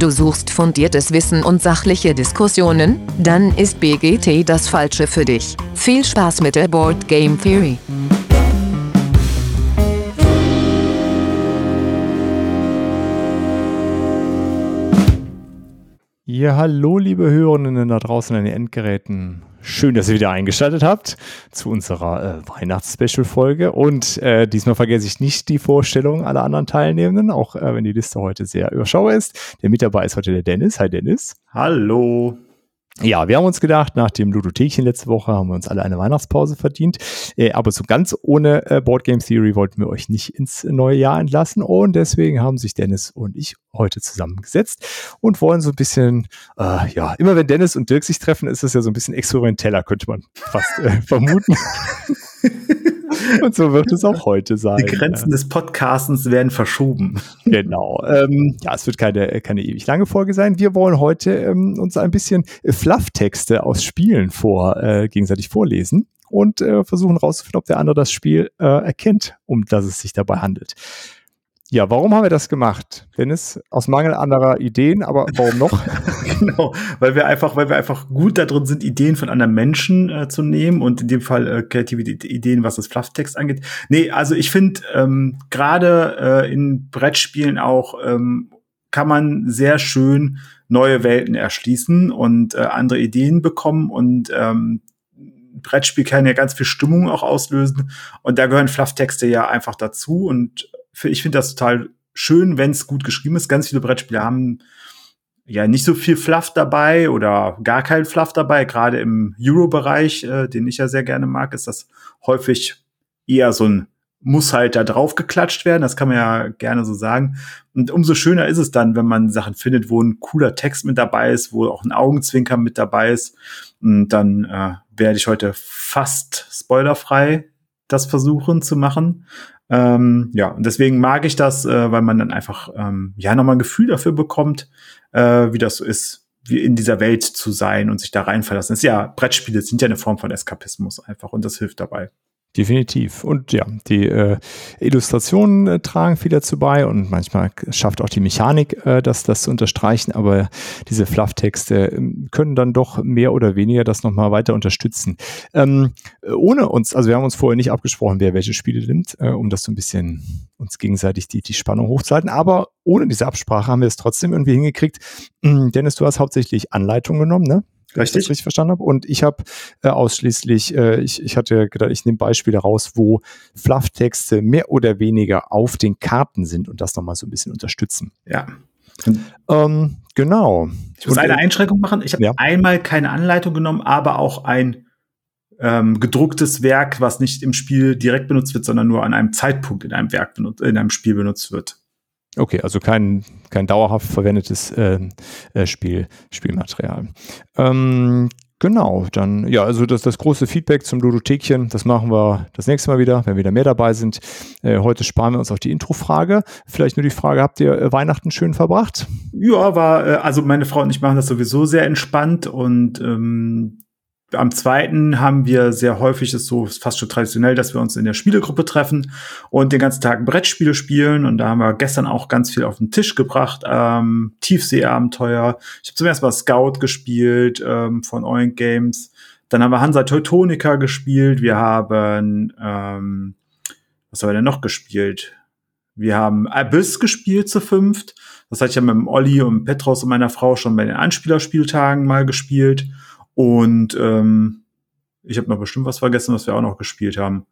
Du suchst fundiertes Wissen und sachliche Diskussionen? Dann ist BGT das Falsche für dich. Viel Spaß mit der Board Game Theory. Ja, hallo, liebe Hörerinnen da draußen an den Endgeräten. Schön, dass ihr wieder eingeschaltet habt zu unserer äh, Weihnachts-Special-Folge. Und äh, diesmal vergesse ich nicht die Vorstellung aller anderen Teilnehmenden, auch äh, wenn die Liste heute sehr überschaubar ist. Der mit dabei ist heute der Dennis. Hi, Dennis. Hallo. Ja, wir haben uns gedacht, nach dem Ludothekchen letzte Woche haben wir uns alle eine Weihnachtspause verdient. Äh, aber so ganz ohne äh, Board Game Theory wollten wir euch nicht ins neue Jahr entlassen. Und deswegen haben sich Dennis und ich heute zusammengesetzt und wollen so ein bisschen, äh, ja, immer wenn Dennis und Dirk sich treffen, ist es ja so ein bisschen experimenteller, könnte man fast äh, vermuten. Und so wird es auch heute sein. Die Grenzen des Podcastens werden verschoben. Genau. Ähm, ja, es wird keine, keine ewig lange Folge sein. Wir wollen heute ähm, uns ein bisschen Flufftexte aus Spielen vor, äh, gegenseitig vorlesen und äh, versuchen rauszufinden, ob der andere das Spiel äh, erkennt, um das es sich dabei handelt. Ja, warum haben wir das gemacht? Dennis, aus Mangel anderer Ideen, aber warum noch? genau, weil wir einfach, weil wir einfach gut da drin sind, Ideen von anderen Menschen äh, zu nehmen und in dem Fall äh, kreative Ideen, was das Flufftext angeht. Nee, also ich finde, ähm, gerade äh, in Brettspielen auch ähm, kann man sehr schön neue Welten erschließen und äh, andere Ideen bekommen und ähm, Brettspiel kann ja ganz viel Stimmung auch auslösen und da gehören Flufftexte ja einfach dazu und ich finde das total schön, wenn es gut geschrieben ist. Ganz viele Brettspiele haben ja nicht so viel Fluff dabei oder gar kein Fluff dabei. Gerade im Euro-Bereich, äh, den ich ja sehr gerne mag, ist das häufig eher so ein muss halt da drauf geklatscht werden, das kann man ja gerne so sagen. Und umso schöner ist es dann, wenn man Sachen findet, wo ein cooler Text mit dabei ist, wo auch ein Augenzwinker mit dabei ist. Und dann äh, werde ich heute fast spoilerfrei das versuchen zu machen. Ähm, ja, und deswegen mag ich das, äh, weil man dann einfach ähm, ja nochmal ein Gefühl dafür bekommt, äh, wie das so ist, wie in dieser Welt zu sein und sich da reinverlassen. Das ist ja, Brettspiele sind ja eine Form von Eskapismus einfach und das hilft dabei. Definitiv. Und ja, die äh, Illustrationen äh, tragen viel dazu bei und manchmal schafft auch die Mechanik, äh, das, das zu unterstreichen, aber diese Flufftexte äh, können dann doch mehr oder weniger das nochmal weiter unterstützen. Ähm, ohne uns, also wir haben uns vorher nicht abgesprochen, wer welche Spiele nimmt, äh, um das so ein bisschen uns gegenseitig die, die Spannung hochzuhalten, aber ohne diese Absprache haben wir es trotzdem irgendwie hingekriegt. Dennis, du hast hauptsächlich Anleitungen genommen, ne? Richtig. ich das richtig verstanden habe. Und ich habe äh, ausschließlich, äh, ich, ich hatte gedacht, ich nehme Beispiele raus, wo Flufftexte mehr oder weniger auf den Karten sind und das nochmal so ein bisschen unterstützen. Ja. Ähm, genau. Ich muss und, eine äh, Einschränkung machen. Ich habe ja. einmal keine Anleitung genommen, aber auch ein ähm, gedrucktes Werk, was nicht im Spiel direkt benutzt wird, sondern nur an einem Zeitpunkt in einem Werk benutzt, in einem Spiel benutzt wird. Okay, also kein, kein dauerhaft verwendetes äh, äh, Spiel, Spielmaterial. Ähm, genau, dann, ja, also das, das große Feedback zum Ludothekchen, das machen wir das nächste Mal wieder, wenn wieder mehr dabei sind. Äh, heute sparen wir uns auch die Introfrage. Vielleicht nur die Frage, habt ihr äh, Weihnachten schön verbracht? Ja, war, äh, also meine Frau und ich machen das sowieso sehr entspannt und ähm, am zweiten haben wir sehr häufig, ist so fast schon traditionell, dass wir uns in der Spielegruppe treffen und den ganzen Tag Brettspiele spielen. Und da haben wir gestern auch ganz viel auf den Tisch gebracht. Ähm, Tiefseeabenteuer. Ich habe zum ersten Mal Scout gespielt ähm, von Oink Games. Dann haben wir Hansa Teutonica gespielt. Wir haben, ähm, was haben wir denn noch gespielt? Wir haben Abyss gespielt zu fünft. Das hatte ich ja mit dem Olli und Petros und meiner Frau schon bei den Anspielerspieltagen mal gespielt. Und ähm, ich habe noch bestimmt was vergessen, was wir auch noch gespielt haben.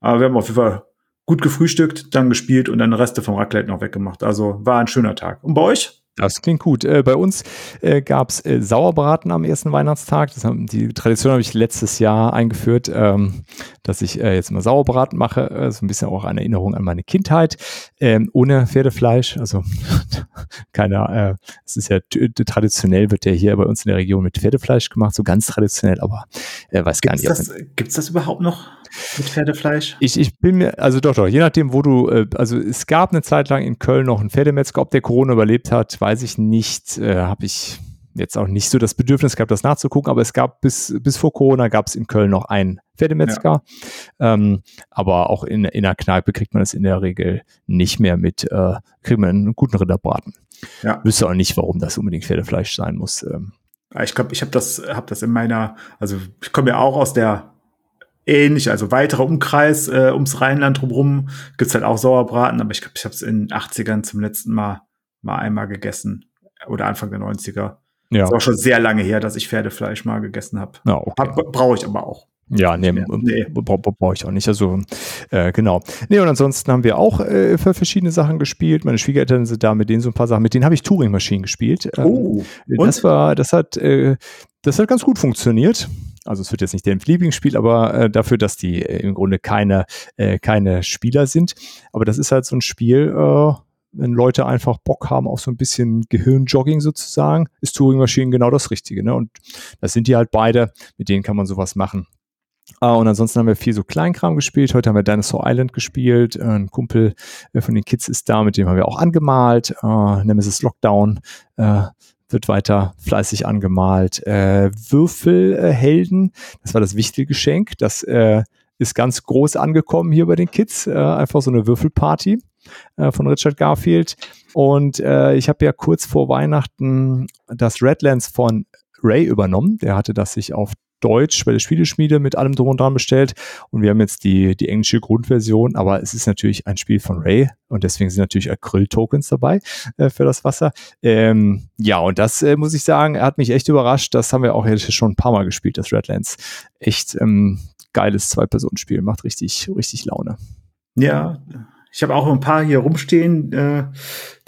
Aber wir haben auf jeden Fall gut gefrühstückt, dann gespielt und dann Reste vom Raclette noch weggemacht. Also war ein schöner Tag. Und bei euch? Das klingt gut. Äh, bei uns äh, gab es äh, Sauerbraten am ersten Weihnachtstag. Haben, die Tradition habe ich letztes Jahr eingeführt, ähm, dass ich äh, jetzt mal Sauerbraten mache. Äh, so ein bisschen auch eine Erinnerung an meine Kindheit. Ähm, ohne Pferdefleisch. Also keiner, äh, es ist ja traditionell, wird ja hier bei uns in der Region mit Pferdefleisch gemacht, so ganz traditionell, aber weiß gibt's gar nicht. Gibt es das überhaupt noch? Mit Pferdefleisch? Ich, ich bin mir, also doch, doch, je nachdem, wo du, äh, also es gab eine Zeit lang in Köln noch einen Pferdemetzger, ob der Corona überlebt hat, weiß ich nicht, äh, habe ich jetzt auch nicht so das Bedürfnis gehabt, das nachzugucken, aber es gab bis, bis vor Corona gab es in Köln noch einen Pferdemetzger. Ja. Ähm, aber auch in, in einer Kneipe kriegt man es in der Regel nicht mehr mit, äh, kriegt man einen guten Rinderbraten. Ja. Wüsste auch nicht, warum das unbedingt Pferdefleisch sein muss. Ähm. Ich glaube, ich habe das, hab das in meiner, also ich komme ja auch aus der ähnlich, also weiterer Umkreis äh, ums Rheinland drumherum gibt's halt auch Sauerbraten, aber ich glaube, ich habe es in den 80ern zum letzten Mal mal einmal gegessen oder Anfang der 90er. Ja. Ist auch schon sehr lange her, dass ich Pferdefleisch mal gegessen habe. Ja, okay. Brauche ich aber auch. Ja, nee, nee. brauche ich auch nicht. Also, äh, genau. Nee, und ansonsten haben wir auch äh, für verschiedene Sachen gespielt. Meine Schwiegereltern sind da mit denen so ein paar Sachen. Mit denen habe ich Turing-Maschinen gespielt. Ähm, oh, und? das war, das hat, äh, das hat ganz gut funktioniert. Also es wird jetzt nicht deren Lieblingsspiel, aber äh, dafür, dass die äh, im Grunde keine, äh, keine Spieler sind. Aber das ist halt so ein Spiel, äh, wenn Leute einfach Bock haben auf so ein bisschen Gehirnjogging sozusagen, ist Turing-Maschinen genau das Richtige. Ne? Und das sind die halt beide, mit denen kann man sowas machen. Uh, und ansonsten haben wir viel so Kleinkram gespielt. Heute haben wir Dinosaur Island gespielt. Ein Kumpel uh, von den Kids ist da, mit dem haben wir auch angemalt. Nemesis Lockdown wird weiter fleißig angemalt. Äh, Würfelhelden, das war das wichtige Geschenk. Das ist ganz groß angekommen hier bei den Kids. einfach so eine Würfelparty von Richard Garfield. Und ich habe ja kurz vor Weihnachten das Redlands von Ray übernommen. Der hatte das sich auf Deutsch bei der Spieleschmiede mit allem drum und dran bestellt. Und wir haben jetzt die, die englische Grundversion, aber es ist natürlich ein Spiel von Ray und deswegen sind natürlich Acryl-Tokens dabei äh, für das Wasser. Ähm, ja, und das äh, muss ich sagen, hat mich echt überrascht. Das haben wir auch jetzt schon ein paar Mal gespielt, das Redlands. Echt ähm, geiles Zwei-Personen-Spiel, macht richtig, richtig Laune. Ja, ich habe auch ein paar hier rumstehen, äh,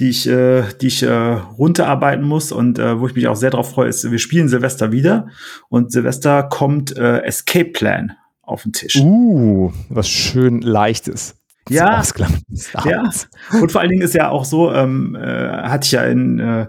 die ich, äh, die ich äh, runterarbeiten muss und äh, wo ich mich auch sehr drauf freue, ist, wir spielen Silvester wieder und Silvester kommt äh, Escape Plan auf den Tisch. Uh, was schön leichtes. Ja, ja. Und vor allen Dingen ist ja auch so, ähm, äh, hatte ich ja in äh,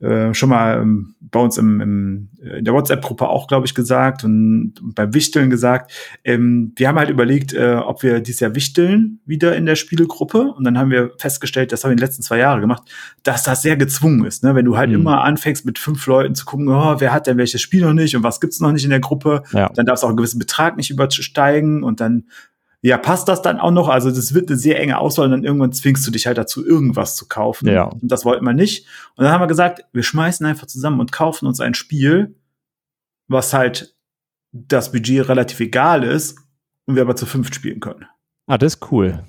äh, schon mal ähm, bei uns im, im, äh, in der WhatsApp-Gruppe auch, glaube ich, gesagt und beim Wichteln gesagt. Ähm, wir haben halt überlegt, äh, ob wir dieses Jahr wichteln wieder in der Spielegruppe. Und dann haben wir festgestellt, das haben wir in den letzten zwei Jahren gemacht, dass das sehr gezwungen ist. Ne? Wenn du halt mhm. immer anfängst, mit fünf Leuten zu gucken, oh, wer hat denn welches Spiel noch nicht und was gibt's noch nicht in der Gruppe, ja. dann darfst du auch einen gewissen Betrag nicht übersteigen und dann ja, passt das dann auch noch? Also das wird eine sehr enge Auswahl und dann irgendwann zwingst du dich halt dazu, irgendwas zu kaufen. Ja. Und das wollten wir nicht. Und dann haben wir gesagt, wir schmeißen einfach zusammen und kaufen uns ein Spiel, was halt das Budget relativ egal ist und wir aber zu fünft spielen können. Ah, das ist cool.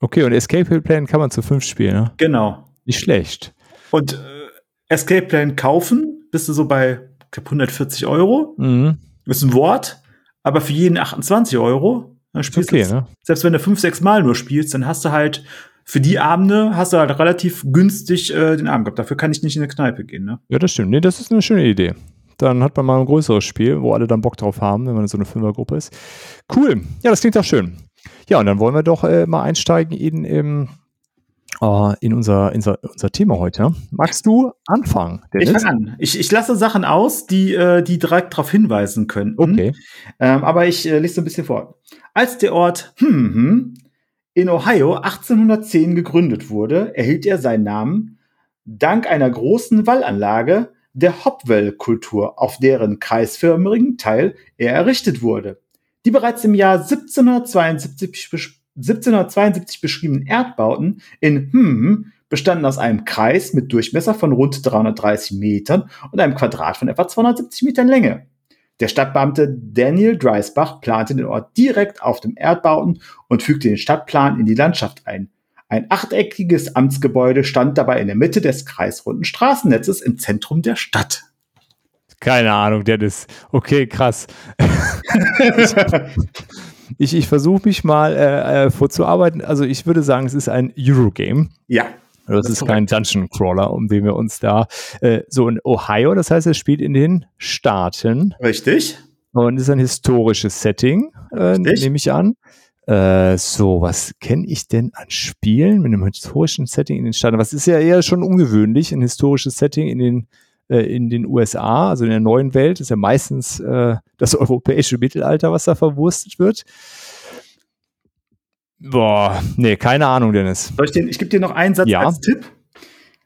Okay, und Escape Plan kann man zu fünft spielen, ne? Genau. Nicht schlecht. Und äh, Escape Plan kaufen, bist du so bei knapp 140 Euro. Mhm. Ist ein Wort, aber für jeden 28 Euro dann spielst okay, ne? Selbst wenn du fünf, sechs Mal nur spielst, dann hast du halt für die Abende hast du halt relativ günstig äh, den Abend gehabt. Dafür kann ich nicht in eine Kneipe gehen. Ne? Ja, das stimmt. Nee, das ist eine schöne Idee. Dann hat man mal ein größeres Spiel, wo alle dann Bock drauf haben, wenn man in so eine Fünfergruppe ist. Cool. Ja, das klingt doch schön. Ja, und dann wollen wir doch äh, mal einsteigen in, in, uh, in, unser, in unser, Thema heute. Magst du anfangen? Dennis? Ich fange an. Ich, ich lasse Sachen aus, die, äh, die direkt darauf hinweisen könnten. Okay. Ähm, aber ich äh, lese ein bisschen vor. Als der Ort hm, hm, in Ohio 1810 gegründet wurde, erhielt er seinen Namen dank einer großen Wallanlage der Hopwell-Kultur, auf deren kreisförmigen Teil er errichtet wurde. Die bereits im Jahr 1772, 1772 beschriebenen Erdbauten in Hm bestanden aus einem Kreis mit Durchmesser von rund 330 Metern und einem Quadrat von etwa 270 Metern Länge. Der Stadtbeamte Daniel Dreisbach plante den Ort direkt auf dem Erdbauten und fügte den Stadtplan in die Landschaft ein. Ein achteckiges Amtsgebäude stand dabei in der Mitte des kreisrunden Straßennetzes im Zentrum der Stadt. Keine Ahnung, Dennis. Okay, krass. ich ich versuche mich mal äh, äh, vorzuarbeiten. Also ich würde sagen, es ist ein Eurogame. Ja. Das, das ist kein Dungeon Crawler, um den wir uns da äh, so in Ohio, das heißt, es spielt in den Staaten. Richtig. Und ist ein historisches Setting, äh, nehme ich an. Äh, so, was kenne ich denn an Spielen mit einem historischen Setting in den Staaten? Was ist ja eher schon ungewöhnlich, ein historisches Setting in den äh, in den USA, also in der neuen Welt, ist ja meistens äh, das europäische Mittelalter, was da verwurstet wird. Boah, nee, keine Ahnung, Dennis. Soll ich, den, ich gebe dir noch einen Satz ja. als Tipp.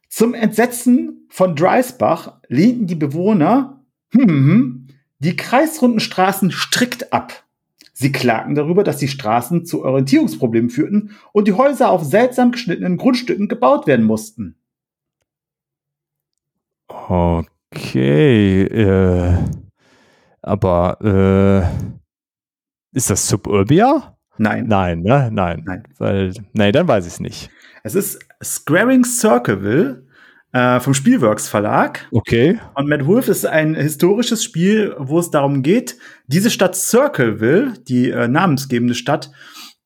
Zum Entsetzen von Dreisbach lehnten die Bewohner hm, die kreisrunden Straßen strikt ab. Sie klagten darüber, dass die Straßen zu Orientierungsproblemen führten und die Häuser auf seltsam geschnittenen Grundstücken gebaut werden mussten. Okay, äh, aber äh, ist das Suburbia? Nein. Nein, ne? Nein. Nein. Weil, nee, dann weiß ich es nicht. Es ist Squaring Circleville äh, vom Spielworks Verlag. Okay. Und Mad Wolf ist ein historisches Spiel, wo es darum geht, diese Stadt Circleville, die äh, namensgebende Stadt,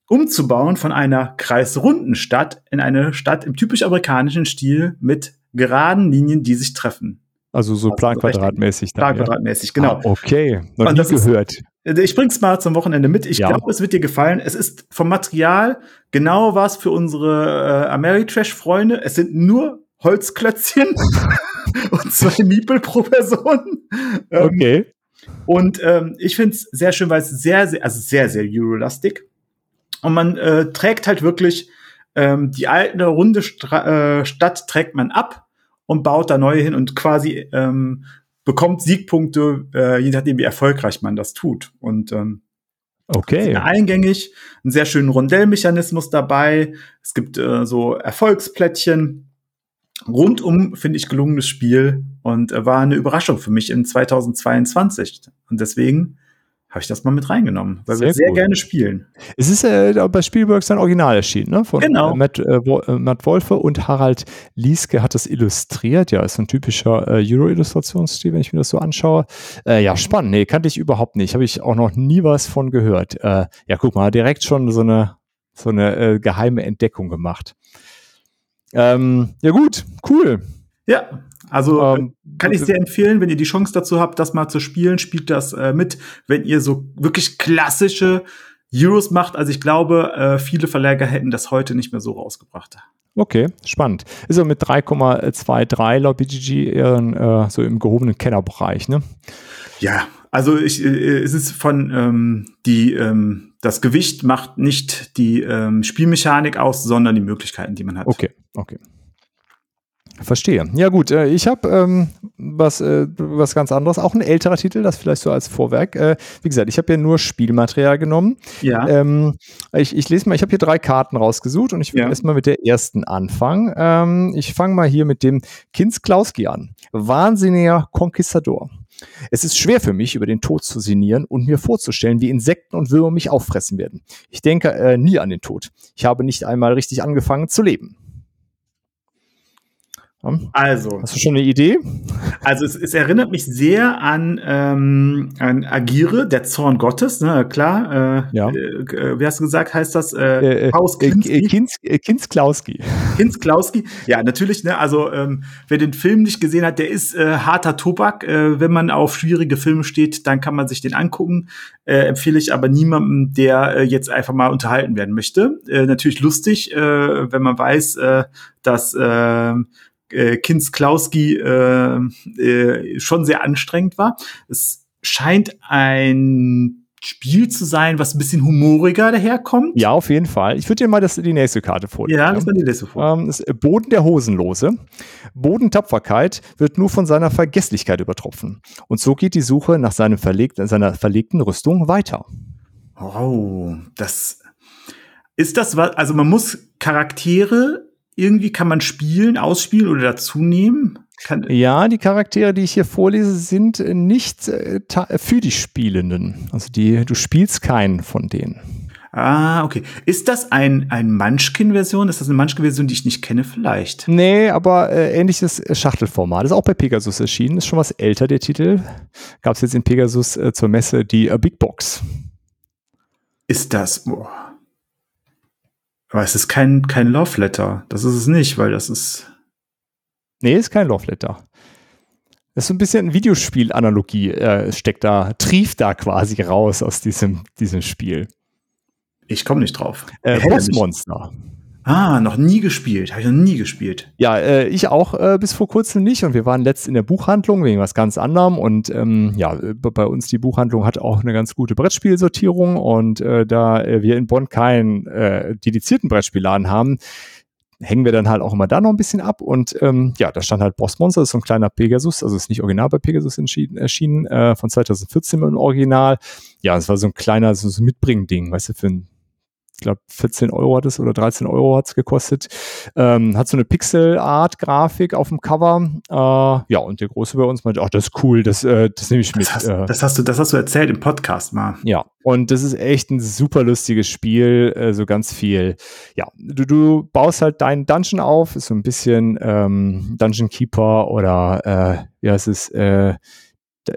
umzubauen von einer kreisrunden Stadt in eine Stadt im typisch amerikanischen Stil mit geraden Linien, die sich treffen. Also so Also planquadratmäßig. ja. Planquadratmäßig, genau. Ah, okay, noch nie das ist- gehört. Ich bring's mal zum Wochenende mit. Ich Ja. glaube, es wird dir gefallen. Es ist vom Material genau was für unsere äh, Ameritrash-Freunde. Es sind nur Holzklötzchen und zwei Miepel pro Person. Ähm, Okay. Und ähm, ich find's sehr schön, weil es sehr, sehr, also sehr, sehr Eurolastic. Und man äh, trägt halt wirklich ähm, die alte runde Stra äh, Stadt trägt man ab und baut da neue hin und quasi ähm, bekommt Siegpunkte, äh, je nachdem, wie erfolgreich man das tut. Und ähm, Okay. eingängig, einen sehr schönen Rondellmechanismus dabei. Es gibt äh, so Erfolgsplättchen. Rundum finde ich gelungenes Spiel und äh, war eine Überraschung für mich in 2022. Und deswegen habe ich das mal mit reingenommen, weil Sehr wir sehr gut. gerne spielen. Es ist äh, bei Spielworks dann original erschienen, ne? Von Genau. äh, Matt, äh, äh, Matt Wolfe und Harald Lieske hat das illustriert. Ja, ist ein typischer äh, Euro-Illustrationsstil, wenn ich mir das so anschaue. Äh, ja, spannend. Nee, kannte ich überhaupt nicht. Habe ich auch noch nie was von gehört. Äh, ja, guck mal, direkt schon so eine, so eine äh, geheime Entdeckung gemacht. Ähm, ja, gut, cool. Ja, also äh, Ähm, kann ich sehr empfehlen, wenn ihr die Chance dazu habt, das mal zu spielen, spielt das äh, mit, wenn ihr so wirklich klassische Euros macht. Also ich glaube, äh, viele Verleger hätten das heute nicht mehr so rausgebracht. Okay, spannend. Ist er mit 3,23 laut BGG eher äh, so im gehobenen Kennerbereich, ne? Ja, also ich, äh, es ist von ähm, die ähm, das Gewicht macht nicht die ähm, Spielmechanik aus, sondern die Möglichkeiten, die man hat. Okay, okay. Verstehe. Ja gut, äh, ich habe ähm, was, äh, was ganz anderes, auch ein älterer Titel, das vielleicht so als Vorwerk. Äh, wie gesagt, ich habe ja nur Spielmaterial genommen. Ja. Ähm, ich, ich lese mal, ich habe hier drei Karten rausgesucht und ich will Ja. erstmal mit der ersten anfangen. Ähm, ich fange mal hier mit dem Kinz-Klauski an. Wahnsinniger Konquistador. Es ist schwer für mich, über den Tod zu sinnieren und mir vorzustellen, wie Insekten und Würmer mich auffressen werden. Ich denke äh, nie an den Tod. Ich habe nicht einmal richtig angefangen zu leben. Also, Hast du schon eine Idee? also es, es erinnert mich sehr an, ähm, an Agire, der Zorn Gottes, ne, klar. Äh, Ja. Äh, äh, wie hast du gesagt, heißt das? Äh, Äh, äh, äh, Kinski? Kinz, Kinz-Klauski. Hinz Klauski. Ja, natürlich, ne, also ähm, wer den Film nicht gesehen hat, der ist äh, harter Tobak. Äh, wenn man auf schwierige Filme steht, dann kann man sich den angucken. Äh, empfehle ich aber niemandem, der äh, jetzt einfach mal unterhalten werden möchte. Äh, natürlich lustig, äh, wenn man weiß, äh, dass äh, äh, Kinz Klauski äh, äh, schon sehr anstrengend war. Es scheint ein Spiel zu sein, was ein bisschen humoriger daherkommt. Ja, auf jeden Fall. Ich würde dir mal das, die nächste Karte vorlesen. Ja, das war die Liste vor. Ähm, ist Boden der Hosenlose. Bodentapferkeit wird nur von seiner Vergesslichkeit übertroffen. Und so geht die Suche nach seinem verlegten, seiner verlegten Rüstung weiter. Oh, das ist das was, also man muss Charaktere irgendwie kann man spielen, ausspielen oder dazu nehmen. Kann, Ja, die Charaktere, die ich hier vorlese, sind äh, nicht äh, ta- für die Spielenden. Also die, du spielst keinen von denen. ah, okay. Ist das ein, ein Munchkin-Version? Ist das eine Munchkin-Version, die ich nicht kenne, vielleicht? Nee, aber äh, ähnliches äh, Schachtelformat. Ist auch bei Pegasus erschienen. Ist schon was älter, der Titel. Gab es jetzt in Pegasus äh, zur Messe die äh, Big Box. Ist das, boah. Aber es ist kein, kein Love Letter. Das ist es nicht, weil das ist, Nee, ist kein Love Letter. Das ist so ein bisschen Videospiel-Analogie, äh, steckt da, trieft da quasi raus aus diesem, diesem Spiel. ich komme nicht drauf. Äh. Bossmonster. Ah, noch nie gespielt. Habe ich noch nie gespielt. Ja, äh, ich auch äh, bis vor kurzem nicht und wir waren letzt in der Buchhandlung wegen was ganz anderem und ähm, ja, bei uns die Buchhandlung hat auch eine ganz gute Brettspielsortierung und äh, da äh, wir in Bonn keinen äh, dedizierten Brettspielladen haben, hängen wir dann halt auch immer da noch ein bisschen ab. Und ähm, ja, da stand halt Boss Monster, das ist so ein kleiner Pegasus, also ist nicht original bei Pegasus erschienen, äh, von 2014 im Original. Ja, es war so ein kleiner, so, so Mitbringen-Ding, weißt du, für ein ich glaube 14 Euro hat es oder 13 Euro hat es gekostet. Ähm, hat so eine Pixel-Art-Grafik auf dem Cover. Äh, ja, und der Große bei uns meinte, ach, das ist cool, das, äh, das nehme ich mit. Das hast, äh, das hast, du, das hast du erzählt im Podcast mal. Ja, und das ist echt ein super lustiges Spiel, äh, so ganz viel. Ja, du, du baust halt deinen Dungeon auf, ist so ein bisschen ähm, Dungeon Keeper oder äh, wie heißt es, äh,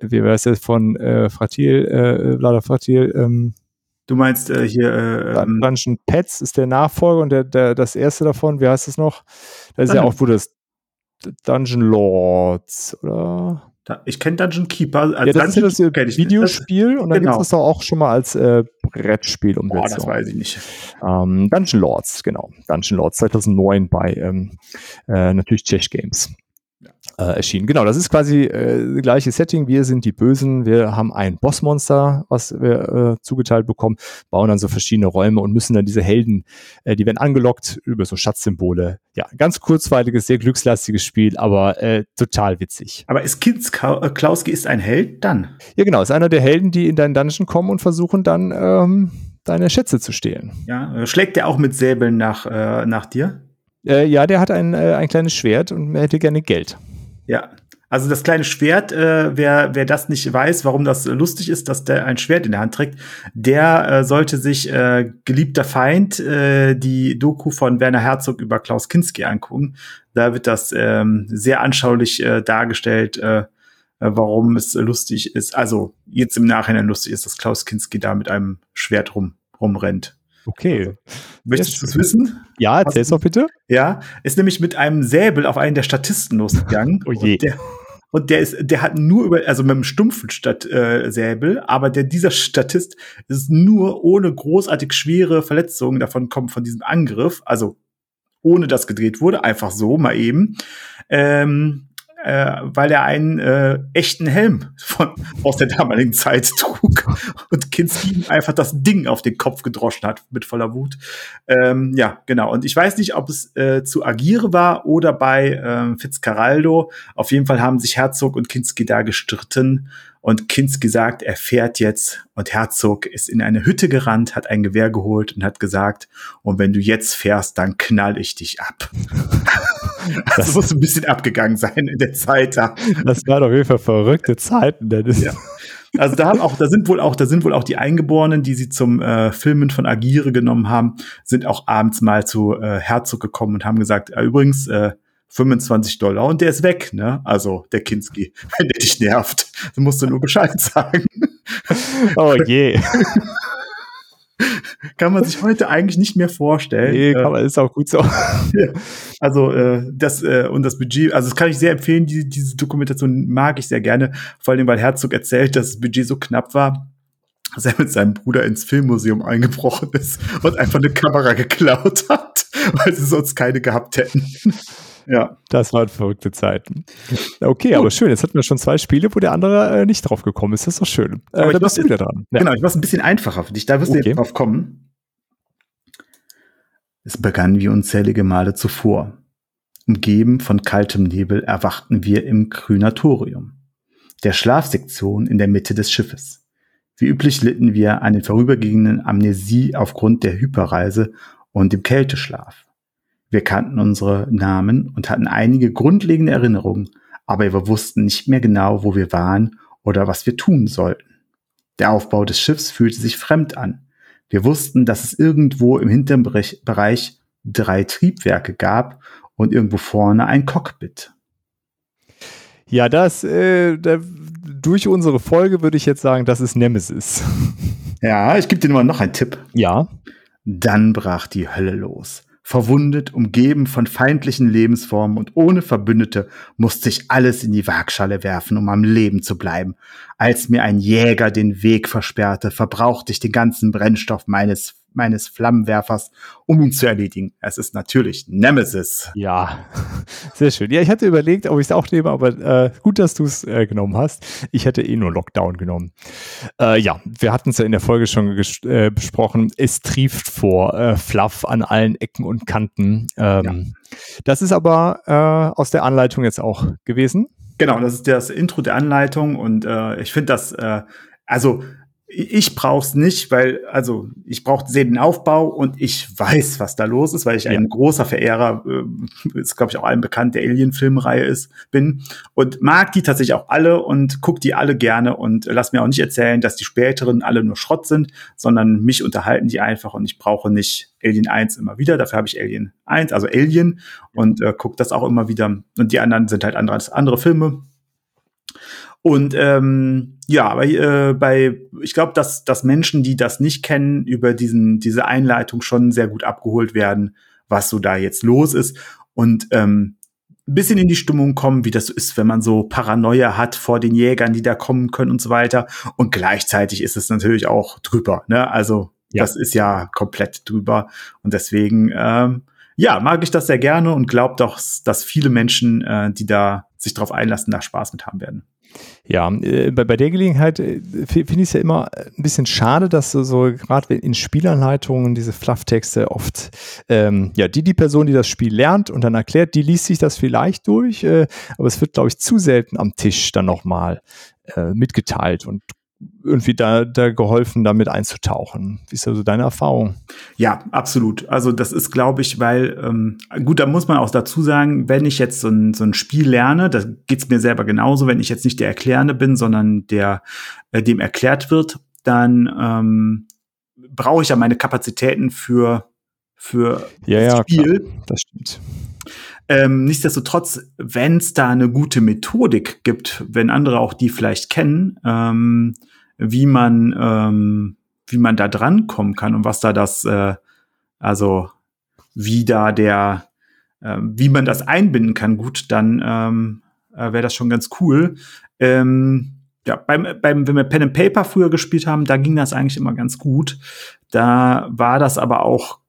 wie heißt es von äh, Fratil, äh, Vlada Fratil, ähm, Du meinst äh, hier äh, ähm, Dungeon Pets ist der Nachfolger und der, der, das erste davon, wie heißt es noch? Da ist Dungeon. ja auch, wo das Dungeon Lords, oder? ich kenne Dungeon Keeper. Als ja, das Dungeon ist das Videospiel und dann genau. gibt es das auch schon mal als äh, Brettspiel um Boah, das weiß ich nicht. Ähm, Dungeon Lords, genau. Dungeon Lords 2009 bei ähm, äh, natürlich Chess Games äh, erschienen. Genau, das ist quasi äh, das gleiche Setting. Wir sind die Bösen. Wir haben ein Bossmonster, was wir äh, zugeteilt bekommen, bauen dann so verschiedene Räume und müssen dann diese Helden, äh, die werden angelockt über so Schatzsymbole. Ja, ganz kurzweiliges, sehr glückslastiges Spiel, aber äh, total witzig. Aber ist Kids äh, Klauski ist ein Held dann? Ja, genau, ist einer der Helden, die in deinen Dungeon kommen und versuchen dann ähm, deine Schätze zu stehlen. Ja, äh, schlägt der auch mit Säbeln nach, äh, nach dir? Äh, ja, der hat ein, äh, ein kleines Schwert und er hätte gerne Geld. Ja. Also das kleine Schwert, äh, wer, wer das nicht weiß, warum das lustig ist, dass der ein Schwert in der Hand trägt, der äh, sollte sich äh, Geliebter Feind, äh, die Doku von Werner Herzog über Klaus Kinski angucken. Da wird das ähm, sehr anschaulich äh, dargestellt, äh, warum es lustig ist. Also jetzt im Nachhinein lustig ist, dass Klaus Kinski da mit einem Schwert rum, rumrennt. Okay. Also, möchtest du es wissen? Ja, erzähl's doch bitte. Ja, ist nämlich mit einem Säbel auf einen der Statisten losgegangen. oh je. Und der, und der ist, der hat nur über, also mit einem stumpfen Stat, äh, Säbel, aber der, dieser Statist ist nur ohne großartig schwere Verletzungen davon kommen von diesem Angriff, also ohne dass gedreht wurde, einfach so mal eben. Ähm, äh, weil er einen äh, echten Helm von, aus der damaligen Zeit trug und Kinski ihm einfach das Ding auf den Kopf gedroschen hat mit voller Wut. Ähm, ja, genau. Und ich weiß nicht, ob es äh, zu Agire war oder bei äh, Fitzcarraldo. Auf jeden Fall haben sich Herzog und Kinski da gestritten und Kinski sagt, er fährt jetzt und Herzog ist in eine Hütte gerannt, hat ein Gewehr geholt und hat gesagt, und wenn du jetzt fährst, dann knall ich dich ab. das, das muss ein bisschen abgegangen sein in der Zeit da. Das waren auf jeden Fall verrückte Zeiten, Dennis. Ja. Also da haben auch, da sind wohl auch, da sind wohl auch die Eingeborenen, die sie zum äh, Filmen von Agire genommen haben, sind auch abends mal zu äh, Herzog gekommen und haben gesagt, äh, übrigens, äh, 25 Dollar und der ist weg, ne? Also der Kinski, wenn der dich nervt, dann musst du nur Bescheid sagen. Oh je. kann man sich heute eigentlich nicht mehr vorstellen. Nee, kann man, ist auch gut so. also äh, das äh, und das Budget, also das kann ich sehr empfehlen, die, diese Dokumentation mag ich sehr gerne, vor allem weil Herzog erzählt, dass das Budget so knapp war, dass er mit seinem Bruder ins Filmmuseum eingebrochen ist und einfach eine Kamera geklaut hat, weil sie sonst keine gehabt hätten. Ja. Das waren verrückte Zeiten. Okay, aber schön. Jetzt hatten wir schon zwei Spiele, wo der andere äh, nicht drauf gekommen ist. Das ist doch schön. Äh, da bist du wieder dran. Ja. Genau, ich mach's ein bisschen einfacher für dich. Da wirst okay. du jetzt drauf kommen. Es begann wie unzählige Male zuvor. Umgeben von kaltem Nebel erwachten wir im Krünatorium, der Schlafsektion in der Mitte des Schiffes. Wie üblich litten wir an den vorübergehenden Amnesie aufgrund der Hyperreise und dem Kälteschlaf. Wir kannten unsere Namen und hatten einige grundlegende Erinnerungen, aber wir wussten nicht mehr genau, wo wir waren oder was wir tun sollten. Der Aufbau des Schiffs fühlte sich fremd an. Wir wussten, dass es irgendwo im hinteren Bereich drei Triebwerke gab und irgendwo vorne ein Cockpit. Ja, das äh, da, durch unsere Folge würde ich jetzt sagen, das ist Nemesis. Ja, ich gebe dir mal noch einen Tipp. Ja. Dann brach die Hölle los. Verwundet, umgeben von feindlichen Lebensformen und ohne Verbündete musste ich alles in die Waagschale werfen, um am Leben zu bleiben. Als mir ein Jäger den Weg versperrte, verbrauchte ich den ganzen Brennstoff meines meines Flammenwerfers, um ihn zu erledigen. Es ist natürlich Nemesis. Ja, sehr schön. Ja, ich hatte überlegt, ob ich es auch nehme, aber äh, gut, dass du es äh, genommen hast. Ich hätte eh nur Lockdown genommen. Äh, ja, wir hatten es ja in der Folge schon äh, besprochen. Es trieft vor äh, Fluff an allen Ecken und Kanten. Ähm, ja. Das ist aber äh, aus der Anleitung jetzt auch gewesen. Genau, das ist das Intro der Anleitung und äh, ich finde das, äh, also ich brauch's nicht, weil also ich brauche den Aufbau und ich weiß, was da los ist, weil ich ja. ein großer Verehrer, äh, ist glaube ich auch allen bekannt, der Alien-Filmreihe ist, bin und mag die tatsächlich auch alle und guck die alle gerne und lass mir auch nicht erzählen, dass die späteren alle nur Schrott sind, sondern mich unterhalten die einfach und ich brauche nicht Alien 1 immer wieder. Dafür habe ich Alien 1, also Alien und äh, guck das auch immer wieder und die anderen sind halt andere, andere Filme und ähm, ja, aber äh, bei, ich glaube, dass, dass Menschen, die das nicht kennen, über diesen, diese Einleitung schon sehr gut abgeholt werden, was so da jetzt los ist. Und ähm, ein bisschen in die Stimmung kommen, wie das so ist, wenn man so Paranoia hat vor den Jägern, die da kommen können und so weiter. Und gleichzeitig ist es natürlich auch drüber. Ne? Also ja. das ist ja komplett drüber. Und deswegen, ähm, ja, mag ich das sehr gerne und glaube doch, dass viele Menschen, äh, die da sich drauf einlassen, da Spaß mit haben werden. Ja, äh, bei, bei der Gelegenheit äh, finde ich es ja immer ein bisschen schade, dass so, gerade in Spielanleitungen diese Flufftexte oft, ähm, ja, die, die Person, die das Spiel lernt und dann erklärt, die liest sich das vielleicht durch, äh, aber es wird, glaube ich, zu selten am Tisch dann nochmal äh, mitgeteilt und irgendwie da, da geholfen, damit einzutauchen. Wie ist also deine Erfahrung? Ja, absolut. Also das ist, glaube ich, weil, ähm, gut, da muss man auch dazu sagen, wenn ich jetzt so ein, so ein Spiel lerne, da geht's mir selber genauso, wenn ich jetzt nicht der Erklärende bin, sondern der, äh, dem erklärt wird, dann ähm, brauche ich ja meine Kapazitäten für, für ja, das ja, Spiel. Klar. Das stimmt. Ähm, nichtsdestotrotz, wenn es da eine gute Methodik gibt, wenn andere auch die vielleicht kennen, ähm, wie man ähm, wie man da drankommen kann und was da das äh, also wie da der äh, wie man das einbinden kann, gut, dann ähm, äh, wäre das schon ganz cool. Ähm, ja, beim, beim, wenn wir Pen and Paper früher gespielt haben, da ging das eigentlich immer ganz gut. Da war das aber auch,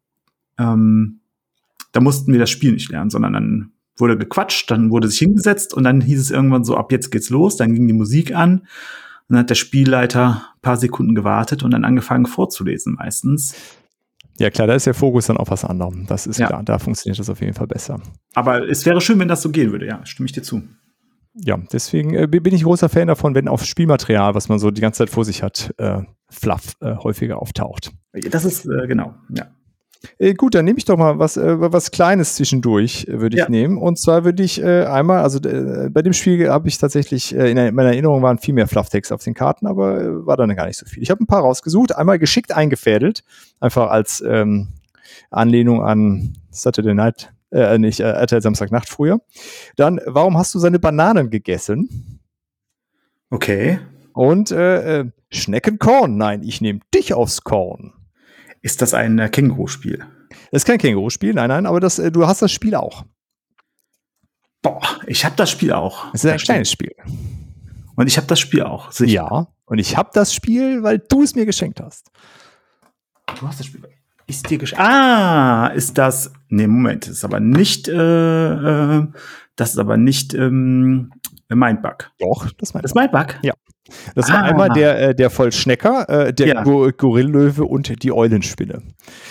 ähm, da mussten wir das Spiel nicht lernen, sondern dann wurde gequatscht, dann wurde sich hingesetzt und dann hieß es irgendwann so, ab jetzt geht's los, dann ging die Musik an dann hat der Spielleiter ein paar Sekunden gewartet und dann angefangen vorzulesen meistens. Ja, klar, da ist der Fokus dann auf was anderem. Das ist ja. klar, da funktioniert das auf jeden Fall besser. Aber es wäre schön, wenn das so gehen würde, ja, stimme ich dir zu. Ja, deswegen äh, bin ich großer Fan davon, wenn auf Spielmaterial, was man so die ganze Zeit vor sich hat, äh, Fluff äh, häufiger auftaucht. Das ist äh, genau, ja. Äh, gut, dann nehme ich doch mal was, äh, was Kleines zwischendurch, äh, würde ich ja. nehmen. Und zwar würde ich einmal, also bei dem Spiel habe ich tatsächlich, in meiner Erinnerung waren viel mehr Flufftext auf den Karten, aber war dann gar nicht so viel. Ich habe ein paar rausgesucht, einmal geschickt eingefädelt, einfach als ähm, Anlehnung an Saturday Night, äh, nicht, äh, RTL Samstagnacht früher. Dann, warum hast du seine Bananen gegessen? Okay. Und äh, Schneckenkorn, nein, ich nehme dich aufs Korn. Ist das ein äh, Känguru-Spiel? Das ist kein Känguru-Spiel, nein, nein, aber das, äh, du hast das Spiel auch. Boah, ich habe das Spiel auch. Es ist ein kleines Spiel. Und ich habe das Spiel auch. Sicher. Ja, und ich habe das Spiel, weil du es mir geschenkt hast. Du hast das Spiel. Ist dir geschenkt? Ah, ist das? Nee, Moment, das ist aber nicht. Äh, äh, das ist aber nicht ähm, Mindbug. Doch, das ist Mindbug. Das Mindbug? Ja. Das war ah. einmal der, äh, der Vollschnecker, äh, der ja. Go Gorilllöwe und die Eulenspinne.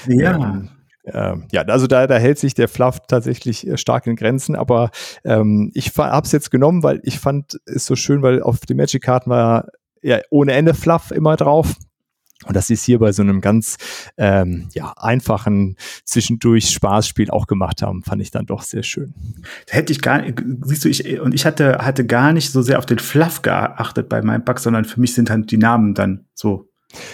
Ja. Ähm, äh, ja, also da, da hält sich der Fluff tatsächlich äh, stark in Grenzen, aber ähm, ich habe es jetzt genommen, weil ich fand es so schön, weil auf den Magic-Karten war ja ohne Ende Fluff immer drauf. Und das ist hier bei so einem ganz ähm, ja, einfachen zwischendurch Spaßspiel auch gemacht haben, fand ich dann doch sehr schön. Da hätte ich gar nicht, siehst du, ich, und ich hatte, hatte gar nicht so sehr auf den Fluff geachtet bei meinem Bug, sondern für mich sind halt die Namen dann so.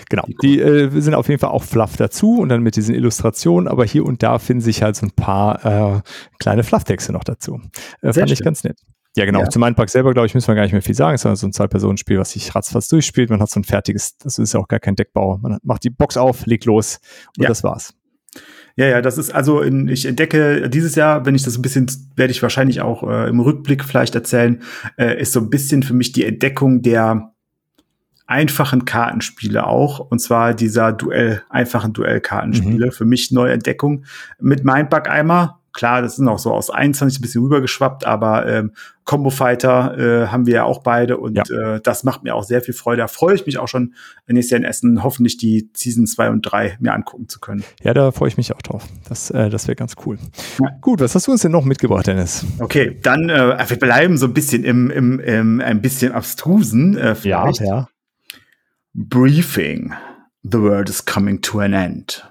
Genau, die, äh, sind auf jeden Fall auch Fluff dazu und dann mit diesen Illustrationen, aber hier und da finden sich halt so ein paar äh, kleine Flufftexte noch dazu. Äh, fand ich ganz nett. Ja, genau. Ja. Zum Mindpark selber, glaube ich, müssen wir gar nicht mehr viel sagen. Es ist so ein Zwei-Personen-Spiel, was sich ratzfatz durchspielt. Man hat so ein fertiges, das ist ja auch gar kein Deckbau. Man macht die Box auf, legt los und ja. das war's. Ja, ja, das ist also, in, ich entdecke dieses Jahr, wenn ich das ein bisschen, werde ich wahrscheinlich auch äh, im Rückblick vielleicht erzählen, äh, ist so ein bisschen für mich die Entdeckung der einfachen Kartenspiele auch. Und zwar dieser Duell, einfachen Duellkartenspiele. Mhm. Für mich Neuentdeckung mit Mindbug Eimer. Klar, das sind auch so aus 21 ein bisschen rübergeschwappt, aber ähm, Combo Fighter äh, haben wir ja auch beide und ja. äh, das macht mir auch sehr viel Freude. Da freue ich mich auch schon, nächstes Jahr in Essen hoffentlich die Season 2 und 3 mir angucken zu können. Ja, da freue ich mich auch drauf. Das, äh, das wäre ganz cool. Ja. Gut, was hast du uns denn noch mitgebracht, Dennis? Okay, dann äh, wir bleiben so ein bisschen im, im, im ein bisschen abstrusen. Äh, vielleicht. Ja, ja. Briefing. The world is coming to an end.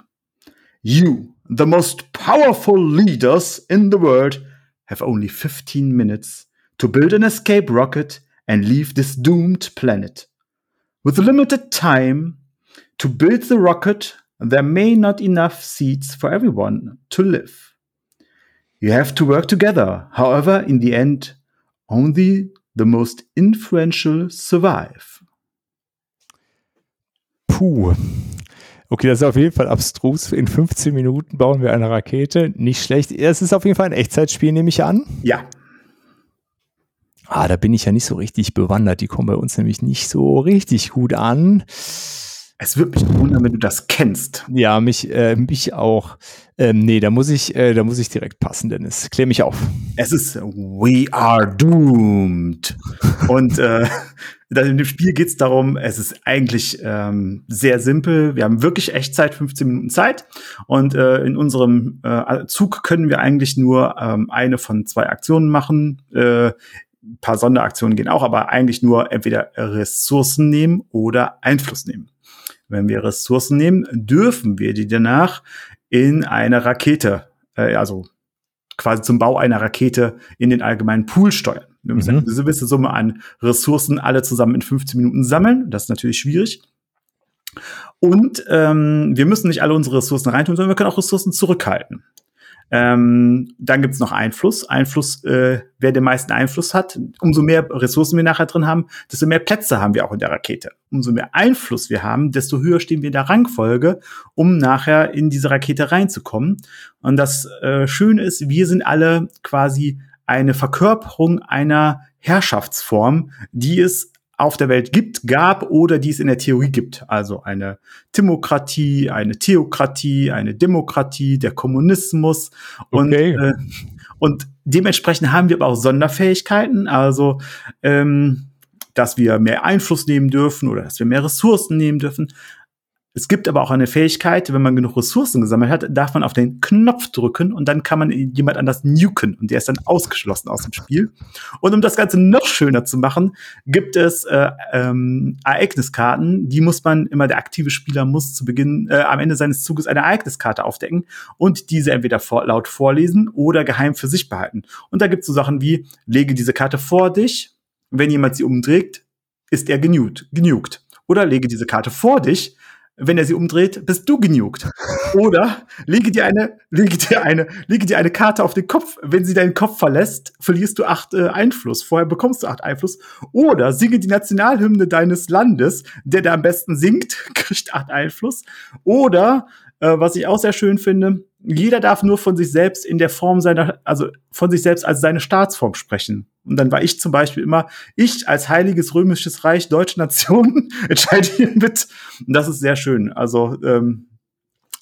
You The most powerful leaders in the world have only 15 minutes to build an escape rocket and leave this doomed planet. With limited time to build the rocket, there may not enough seats for everyone to live. You have to work together. However, in the end, only the most influential survive. Puh. Okay, das ist auf jeden Fall abstrus. In 15 Minuten bauen wir eine Rakete. Nicht schlecht. Es ist auf jeden Fall ein Echtzeitspiel, nehme ich an. Ja. Ah, da bin ich ja nicht so richtig bewandert. Die kommen bei uns nämlich nicht so richtig gut an. Es würde mich wundern, wenn du das kennst. Ja, mich, äh, mich auch. Ähm, nee, da muss ich, äh, da muss ich direkt passen, Dennis. Klär mich auf. Es ist We Are Doomed. Und äh, in dem Spiel geht es darum, es ist eigentlich ähm, sehr simpel. Wir haben wirklich Echtzeit, 15 Minuten Zeit. Und äh, in unserem äh, Zug können wir eigentlich nur ähm, eine von zwei Aktionen machen. Äh, ein paar Sonderaktionen gehen auch, aber eigentlich nur entweder Ressourcen nehmen oder Einfluss nehmen. Wenn wir Ressourcen nehmen, dürfen wir die danach in eine Rakete, äh, also quasi zum Bau einer Rakete in den allgemeinen Pool steuern. Wir müssen mhm. eine gewisse Summe an Ressourcen alle zusammen in 15 Minuten sammeln. Das ist natürlich schwierig. Und ähm, wir müssen nicht alle unsere Ressourcen reintun, sondern wir können auch Ressourcen zurückhalten. Ähm, dann gibt's noch Einfluss. Einfluss, äh, wer den meisten Einfluss hat, umso mehr Ressourcen wir nachher drin haben, desto mehr Plätze haben wir auch in der Rakete. Umso mehr Einfluss wir haben, desto höher stehen wir in der Rangfolge, um nachher in diese Rakete reinzukommen. Und das äh, Schöne ist, wir sind alle quasi eine Verkörperung einer Herrschaftsform, die es auf der Welt gibt, gab oder die es in der Theorie gibt. Also eine Timokratie, eine Theokratie, eine Demokratie, der Kommunismus und okay. äh, und dementsprechend haben wir aber auch Sonderfähigkeiten, also ähm, dass wir mehr Einfluss nehmen dürfen oder dass wir mehr Ressourcen nehmen dürfen. Es gibt aber auch eine Fähigkeit, wenn man genug Ressourcen gesammelt hat, darf man auf den Knopf drücken und dann kann man jemand anders nuken und der ist dann ausgeschlossen aus dem Spiel. Und um das Ganze noch schöner zu machen, gibt es äh, ähm, Ereigniskarten, die muss man immer, der aktive Spieler muss zu Beginn, äh, am Ende seines Zuges eine Ereigniskarte aufdecken und diese entweder vor, laut vorlesen oder geheim für sich behalten. Und da gibt es so Sachen wie, lege diese Karte vor dich, wenn jemand sie umdreht, ist er genugt, genugt. Oder lege diese Karte vor dich, wenn er sie umdreht, bist du genugt. Oder lege dir eine, lege dir eine, lege dir eine Karte auf den Kopf. Wenn sie deinen Kopf verlässt, verlierst du acht äh, Einfluss. Vorher bekommst du acht Einfluss. Oder singe die Nationalhymne deines Landes. Der, der am besten singt, kriegt acht Einfluss. Oder, äh, was ich auch sehr schön finde, jeder darf nur von sich selbst in der Form seiner, also von sich selbst als seine Staatsform sprechen. Und dann war ich zum Beispiel immer, ich als heiliges römisches Reich, deutsche Nation, entscheide hiermit. Und das ist sehr schön. Also ähm,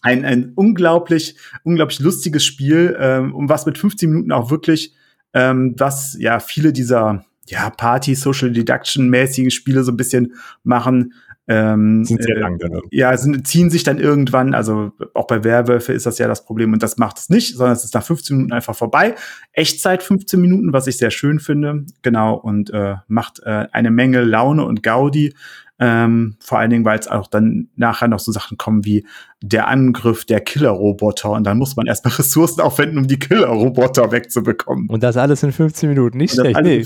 ein, ein unglaublich, unglaublich lustiges Spiel, ähm, um was mit 15 Minuten auch wirklich, ähm, was ja viele dieser ja, Party, Social Deduction mäßigen Spiele so ein bisschen machen, ähm, sind sehr äh, lang dann. Ja, sind, ziehen sich dann irgendwann, also auch bei Werwölfe ist das ja das Problem und das macht es nicht, sondern es ist nach 15 Minuten einfach vorbei. Echtzeit 15 Minuten, was ich sehr schön finde, genau, und äh, macht äh, eine Menge Laune und Gaudi. Ähm, vor allen Dingen, weil es auch dann nachher noch so Sachen kommen wie der Angriff der Killer-Roboter und dann muss man erstmal Ressourcen aufwenden, um die Killer-Roboter wegzubekommen. Und das alles in 15 Minuten, nicht schlecht. Nee.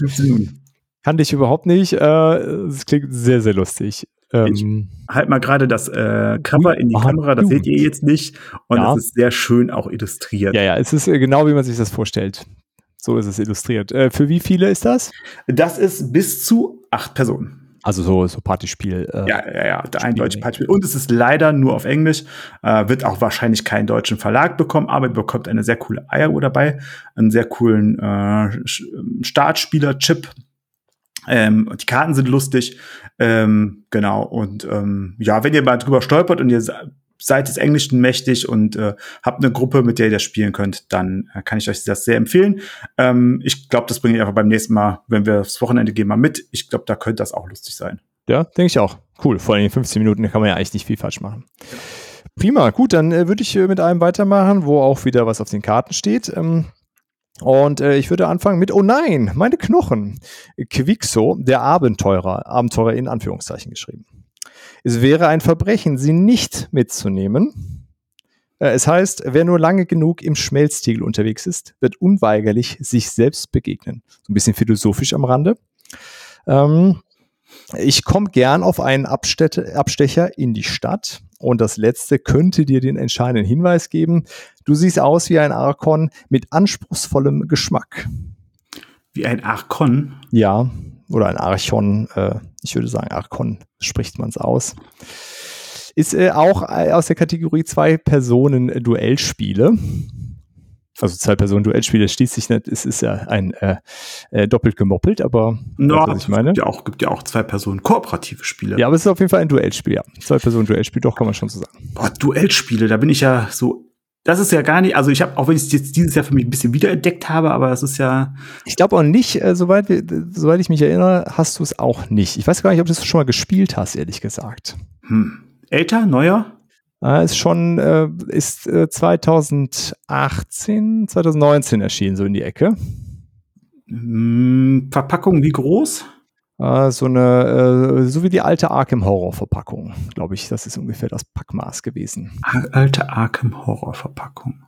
Kannte ich überhaupt nicht. Äh, es klingt sehr, sehr lustig. Ähm, ich halt mal gerade das äh, Cover in die Kamera, das seht ihr jetzt nicht. Und ja. es ist sehr schön auch illustriert. Ja, ja, es ist äh, genau, wie man sich das vorstellt. So ist es illustriert. Äh, für wie viele ist das? Das ist bis zu acht Personen. Also so, so Partyspiel. Äh, ja, ja, ja, ein deutsches Partyspiel. Und es ist leider nur auf Englisch. Äh, wird auch wahrscheinlich keinen deutschen Verlag bekommen, aber ihr bekommt eine sehr coole Eieruhr dabei, einen sehr coolen äh, Startspieler-Chip, Ähm, die Karten sind lustig. Ähm, genau. Und ähm, ja, wenn ihr mal drüber stolpert und ihr seid des Englischen mächtig und äh, habt eine Gruppe, mit der ihr das spielen könnt, dann äh, kann ich euch das sehr empfehlen. Ähm, ich glaube, das bringe ich einfach beim nächsten Mal, wenn wir aufs Wochenende gehen, mal mit. Ich glaube, da könnte das auch lustig sein. Ja, denke ich auch. Cool. Vor allem in 15 Minuten kann man ja eigentlich nicht viel falsch machen. Prima, gut, dann äh, würde ich äh, mit einem weitermachen, wo auch wieder was auf den Karten steht. Ähm, und äh, ich würde anfangen mit, oh nein, meine Knochen. Quixo, der Abenteurer, Abenteurer in Anführungszeichen geschrieben. Es wäre ein Verbrechen, sie nicht mitzunehmen. Äh, es heißt, wer nur lange genug im Schmelztiegel unterwegs ist, wird unweigerlich sich selbst begegnen. So ein bisschen philosophisch am Rande. Ähm, ich komme gern auf einen Abstecher in die Stadt. Und das letzte könnte dir den entscheidenden Hinweis geben. Du siehst aus wie ein Arkon mit anspruchsvollem Geschmack. Wie ein Arkon? Ja, oder ein Archon. Äh, ich würde sagen, Arkon spricht man es aus. Ist äh, auch äh, aus der Kategorie zwei Personen Duellspiele also zwei Personen Duellspiele schließt sich nicht, es ist ja ein äh, äh, doppelt gemoppelt, aber no, was ich meine. Es gibt ja auch, gibt ja auch zwei Personen kooperative Spiele. Ja, aber es ist auf jeden Fall ein Duellspiel, ja. Zwei Personen Duellspiel, doch kann man schon so sagen. Boah, Duellspiele, da bin ich ja so das ist ja gar nicht, also ich habe, auch wenn ich es jetzt dieses Jahr für mich ein bisschen wiederentdeckt habe, aber es ist ja. Ich glaube auch nicht, äh, soweit, wir, soweit ich mich erinnere, hast du es auch nicht. Ich weiß gar nicht, ob du es schon mal gespielt hast, ehrlich gesagt. Hm. Älter, neuer? Äh, ist schon, äh, ist äh, 2018, 2019 erschienen, so in die Ecke. Hm, Verpackung wie groß? Äh, so eine, äh, so wie die alte Arkham Horror Verpackung, glaube ich. Das ist ungefähr das Packmaß gewesen. Alte Arkham Horror Verpackung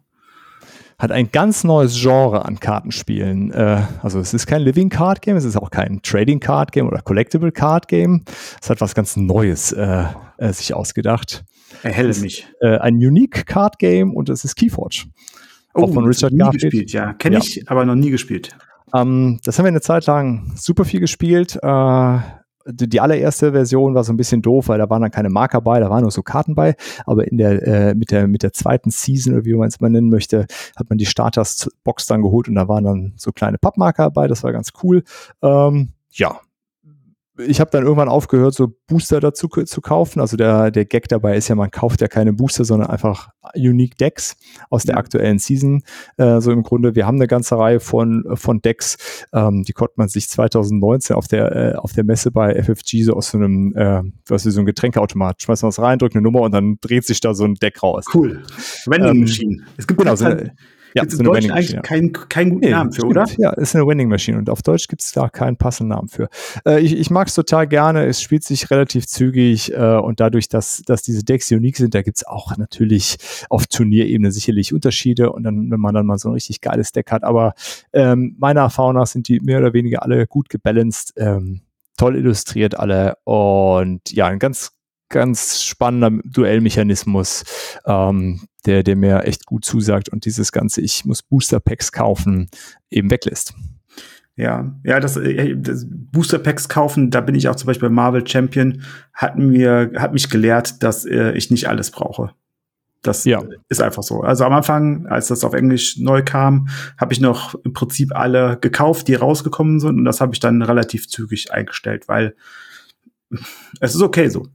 hat ein ganz neues Genre an Kartenspielen. Äh, also es ist kein Living Card Game, es ist auch kein Trading Card Game oder Collectible Card Game. Es hat was ganz Neues äh, sich ausgedacht. Erhelle mich. Äh, ein Unique Card Game und es ist Keyforge. Oh, auch von Richard nie gespielt, ja. Kenne ja. ich, aber noch nie gespielt. Ähm, das haben wir eine Zeit lang super viel gespielt. Äh, die allererste Version war so ein bisschen doof, weil da waren dann keine Marker bei, da waren nur so Karten bei. Aber in der, äh, mit der, mit der zweiten Season, oder wie man es mal nennen möchte, hat man die Starters-Box dann geholt und da waren dann so kleine Pappmarker bei. Das war ganz cool. Ähm, ja, ich habe dann irgendwann aufgehört, so Booster dazu zu kaufen. Also der, der Gag dabei ist ja, man kauft ja keine Booster, sondern einfach Unique Decks aus der aktuellen Season. Äh, so im Grunde, wir haben eine ganze Reihe von, von Decks, ähm, die konnte man sich 2019 auf der, äh, auf der Messe bei FFG so aus so einem, äh, was ist so ein Getränkeautomat, schmeißt man was rein, drückt eine Nummer und dann dreht sich da so ein Deck raus. Cool. Vending ähm, Machine. Es gibt genau so eine, ja, gibt es in Deutsch eigentlich ja. keinen kein guten nee, Namen für, oder? Ja, ist eine Winning Machine und auf Deutsch gibt es da keinen passenden Namen für. Äh, ich ich mag es total gerne, es spielt sich relativ zügig äh, und dadurch, dass, dass diese Decks unique sind, da gibt es auch natürlich auf Turnierebene sicherlich Unterschiede und dann, wenn man dann mal so ein richtig geiles Deck hat, aber ähm, meiner Erfahrung nach sind die mehr oder weniger alle gut gebalanced, ähm, toll illustriert alle und ja, ein ganz ganz spannender Duellmechanismus, ähm, der, der mir echt gut zusagt und dieses ganze, ich muss Booster Packs kaufen, eben weglässt. Ja, ja, das, äh, das Booster Packs kaufen, da bin ich auch zum Beispiel Marvel Champion, hat mir, hat mich gelehrt, dass äh, ich nicht alles brauche. Das ja. ist einfach so. Also am Anfang, als das auf Englisch neu kam, habe ich noch im Prinzip alle gekauft, die rausgekommen sind, und das habe ich dann relativ zügig eingestellt, weil es ist okay so.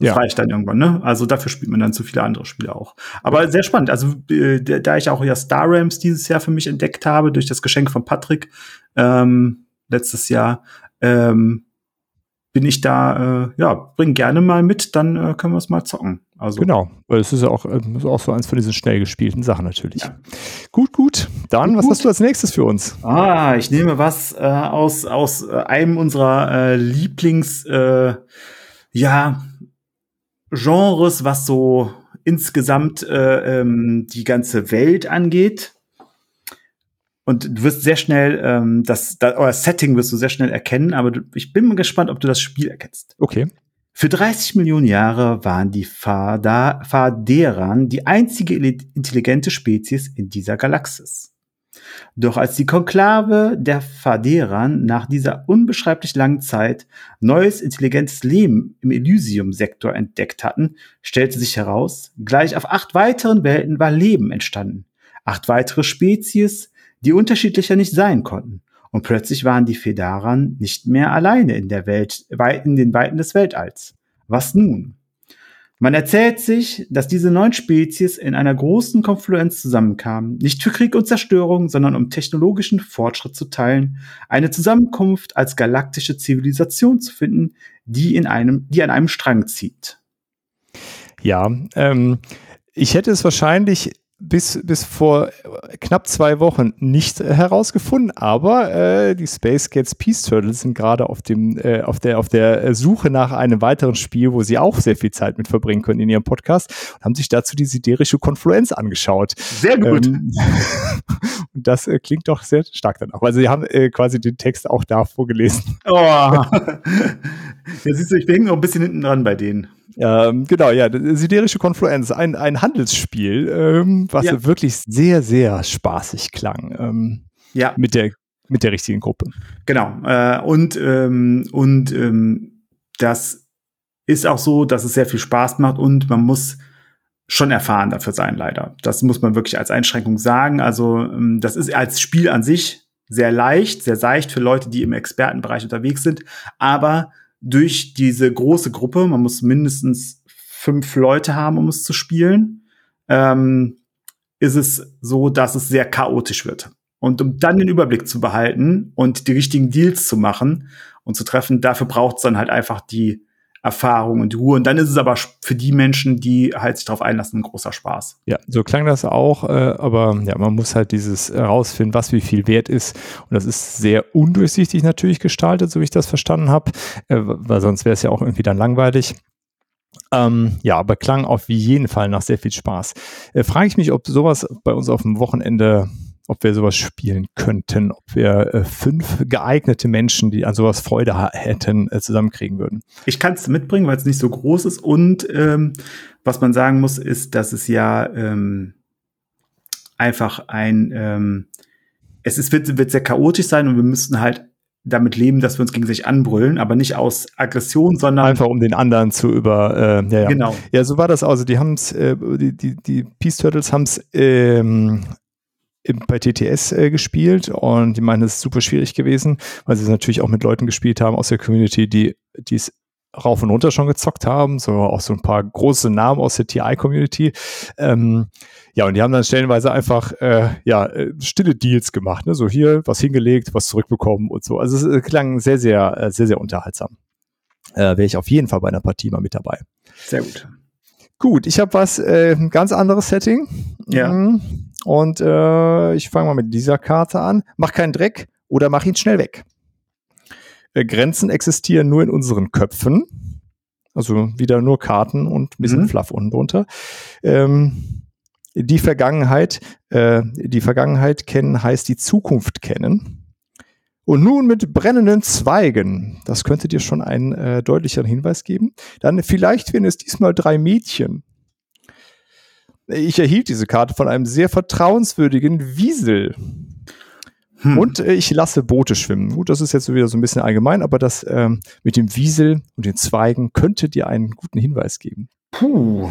Ja. reicht dann irgendwann, ne? Also dafür spielt man dann zu viele andere Spiele auch. Aber ja. sehr spannend. Also äh, da ich auch ja Star Rams dieses Jahr für mich entdeckt habe durch das Geschenk von Patrick ähm, letztes Jahr, ähm, bin ich da, äh, ja, bring gerne mal mit, dann äh, können wir es mal zocken. Also genau, weil es ist ja auch, äh, ist auch so eins von diesen schnell gespielten Sachen natürlich. Ja. Gut, gut. Dann, gut, was gut. hast du als nächstes für uns? Ah, ich nehme was äh, aus aus äh, einem unserer äh, Lieblings, äh, ja Genres, was so insgesamt äh, ähm, die ganze Welt angeht. Und du wirst sehr schnell ähm, das, das euer Setting wirst du sehr schnell erkennen, aber du, ich bin mal gespannt, ob du das Spiel erkennst. Okay. Für 30 Millionen Jahre waren die Faderan die einzige intelligente Spezies in dieser Galaxis. Doch als die Konklave der Faderan nach dieser unbeschreiblich langen Zeit neues intelligentes Leben im Elysium-Sektor entdeckt hatten, stellte sich heraus, gleich auf acht weiteren Welten war Leben entstanden. Acht weitere Spezies, die unterschiedlicher nicht sein konnten. Und plötzlich waren die Fedaran nicht mehr alleine in der Welt, in den Weiten des Weltalls. Was nun? Man erzählt sich, dass diese neun Spezies in einer großen Konfluenz zusammenkamen, nicht für Krieg und Zerstörung, sondern um technologischen Fortschritt zu teilen, eine Zusammenkunft als galaktische Zivilisation zu finden, die in einem, die an einem Strang zieht. Ja, ähm, ich hätte es wahrscheinlich bis, bis vor knapp zwei Wochen nicht herausgefunden, aber äh, die Space Cats Peace Turtles sind gerade auf dem, äh, auf der, auf der Suche nach einem weiteren Spiel, wo sie auch sehr viel Zeit mit verbringen können in ihrem Podcast und haben sich dazu die siderische Konfluenz angeschaut. Sehr gut. Ähm, und das äh, klingt doch sehr stark danach. Also sie haben äh, quasi den Text auch da vorgelesen. Oh. ja, siehst du, ich bin noch ein bisschen hinten dran bei denen. Ähm, genau, ja, siderische Konfluenz, ein, ein Handelsspiel, ähm, was ja. wirklich sehr, sehr spaßig klang. Ähm, ja. Mit der, mit der richtigen Gruppe. Genau. Äh, und ähm, und ähm, das ist auch so, dass es sehr viel Spaß macht und man muss schon erfahren dafür sein, leider. Das muss man wirklich als Einschränkung sagen. Also, ähm, das ist als Spiel an sich sehr leicht, sehr seicht für Leute, die im Expertenbereich unterwegs sind. Aber durch diese große Gruppe, man muss mindestens fünf Leute haben, um es zu spielen, ähm, ist es so, dass es sehr chaotisch wird. Und um dann den Überblick zu behalten und die richtigen Deals zu machen und zu treffen, dafür braucht es dann halt einfach die Erfahrung und Ruhe. Und dann ist es aber für die Menschen, die halt sich darauf einlassen, ein großer Spaß. Ja, so klang das auch, äh, aber ja, man muss halt dieses herausfinden, was wie viel wert ist. Und das ist sehr undurchsichtig natürlich gestaltet, so wie ich das verstanden habe, äh, weil sonst wäre es ja auch irgendwie dann langweilig. Ähm, ja, aber klang auf jeden Fall nach sehr viel Spaß. Äh, Frage ich mich, ob sowas bei uns auf dem Wochenende ob wir sowas spielen könnten, ob wir äh, fünf geeignete Menschen, die an sowas Freude hätten, äh, zusammenkriegen würden. Ich kann es mitbringen, weil es nicht so groß ist. Und ähm, was man sagen muss, ist, dass es ja ähm, einfach ein, ähm, es ist, wird, wird sehr chaotisch sein und wir müssten halt damit leben, dass wir uns gegenseitig anbrüllen, aber nicht aus Aggression, sondern einfach um den anderen zu über. Äh, ja, ja. Genau. Ja, so war das. Also die haben es, äh, die die die Peace Turtles haben es ähm, bei TTS äh, gespielt und die meinen, es ist super schwierig gewesen, weil sie es natürlich auch mit Leuten gespielt haben aus der Community, die es rauf und runter schon gezockt haben, so auch so ein paar große Namen aus der TI-Community. Ähm, ja, und die haben dann stellenweise einfach äh, ja äh, stille Deals gemacht, ne? so hier was hingelegt, was zurückbekommen und so. Also es klang sehr, sehr, äh, sehr, sehr unterhaltsam. Äh, Wäre ich auf jeden Fall bei einer Partie mal mit dabei. Sehr gut. Gut, ich habe was äh, ganz anderes Setting. Ja. Mhm. Und äh, ich fange mal mit dieser Karte an. Mach keinen Dreck oder mach ihn schnell weg. Äh, Grenzen existieren nur in unseren Köpfen. Also wieder nur Karten und ein bisschen mhm. Fluff unten drunter. Ähm, die Vergangenheit, äh, die Vergangenheit kennen heißt die Zukunft kennen. Und nun mit brennenden Zweigen. Das könnte dir schon einen äh, deutlicheren Hinweis geben. Dann vielleicht werden es diesmal drei Mädchen. Ich erhielt diese Karte von einem sehr vertrauenswürdigen Wiesel. Hm. Und äh, ich lasse Boote schwimmen. Gut, das ist jetzt wieder so ein bisschen allgemein, aber das ähm, mit dem Wiesel und den Zweigen könnte dir einen guten Hinweis geben. Puh.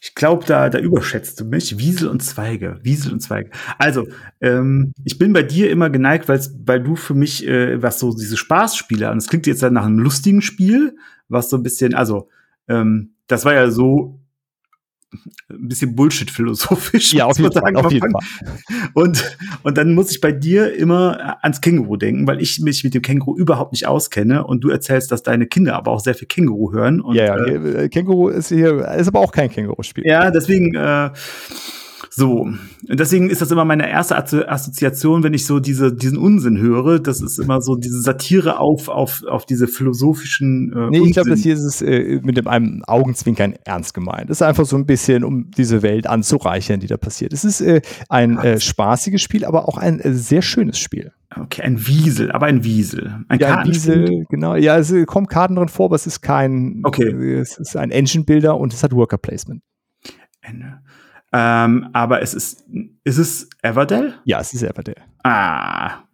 Ich glaube, da, da überschätzt du mich. Wiesel und Zweige. Wiesel und Zweige. Also, ähm, ich bin bei dir immer geneigt, weil du für mich, äh, was so diese Spaßspiele, und es klingt jetzt dann nach einem lustigen Spiel, was so ein bisschen, also, ähm, das war ja so ein bisschen Bullshit philosophisch. Ja, auf jeden, Fall, auf jeden Fall. Und, und dann muss ich bei dir immer ans Känguru denken, weil ich mich mit dem Känguru überhaupt nicht auskenne und du erzählst, dass deine Kinder aber auch sehr viel Känguru hören. Und, ja, ja, äh, Känguru ist hier, ist aber auch kein Känguru-Spiel. Ja, deswegen, äh, so, und deswegen ist das immer meine erste Assoziation, wenn ich so diese, diesen Unsinn höre. Das ist immer so diese Satire auf, auf, auf diese philosophischen. Äh, nee, ich glaube, das hier ist es äh, mit einem Augenzwinkern ernst gemeint. Es ist einfach so ein bisschen, um diese Welt anzureichern, die da passiert. Es ist äh, ein äh, spaßiges Spiel, aber auch ein äh, sehr schönes Spiel. Okay, ein Wiesel, aber ein Wiesel. Ein ja, ein Wiesel, genau. Ja, es kommen Karten drin vor, aber es ist kein. Okay. Es ist ein Engine-Builder und es hat Worker Placement. Ende. Ähm, aber es ist, ist es Everdell? Ja, es ist Everdell. Ah.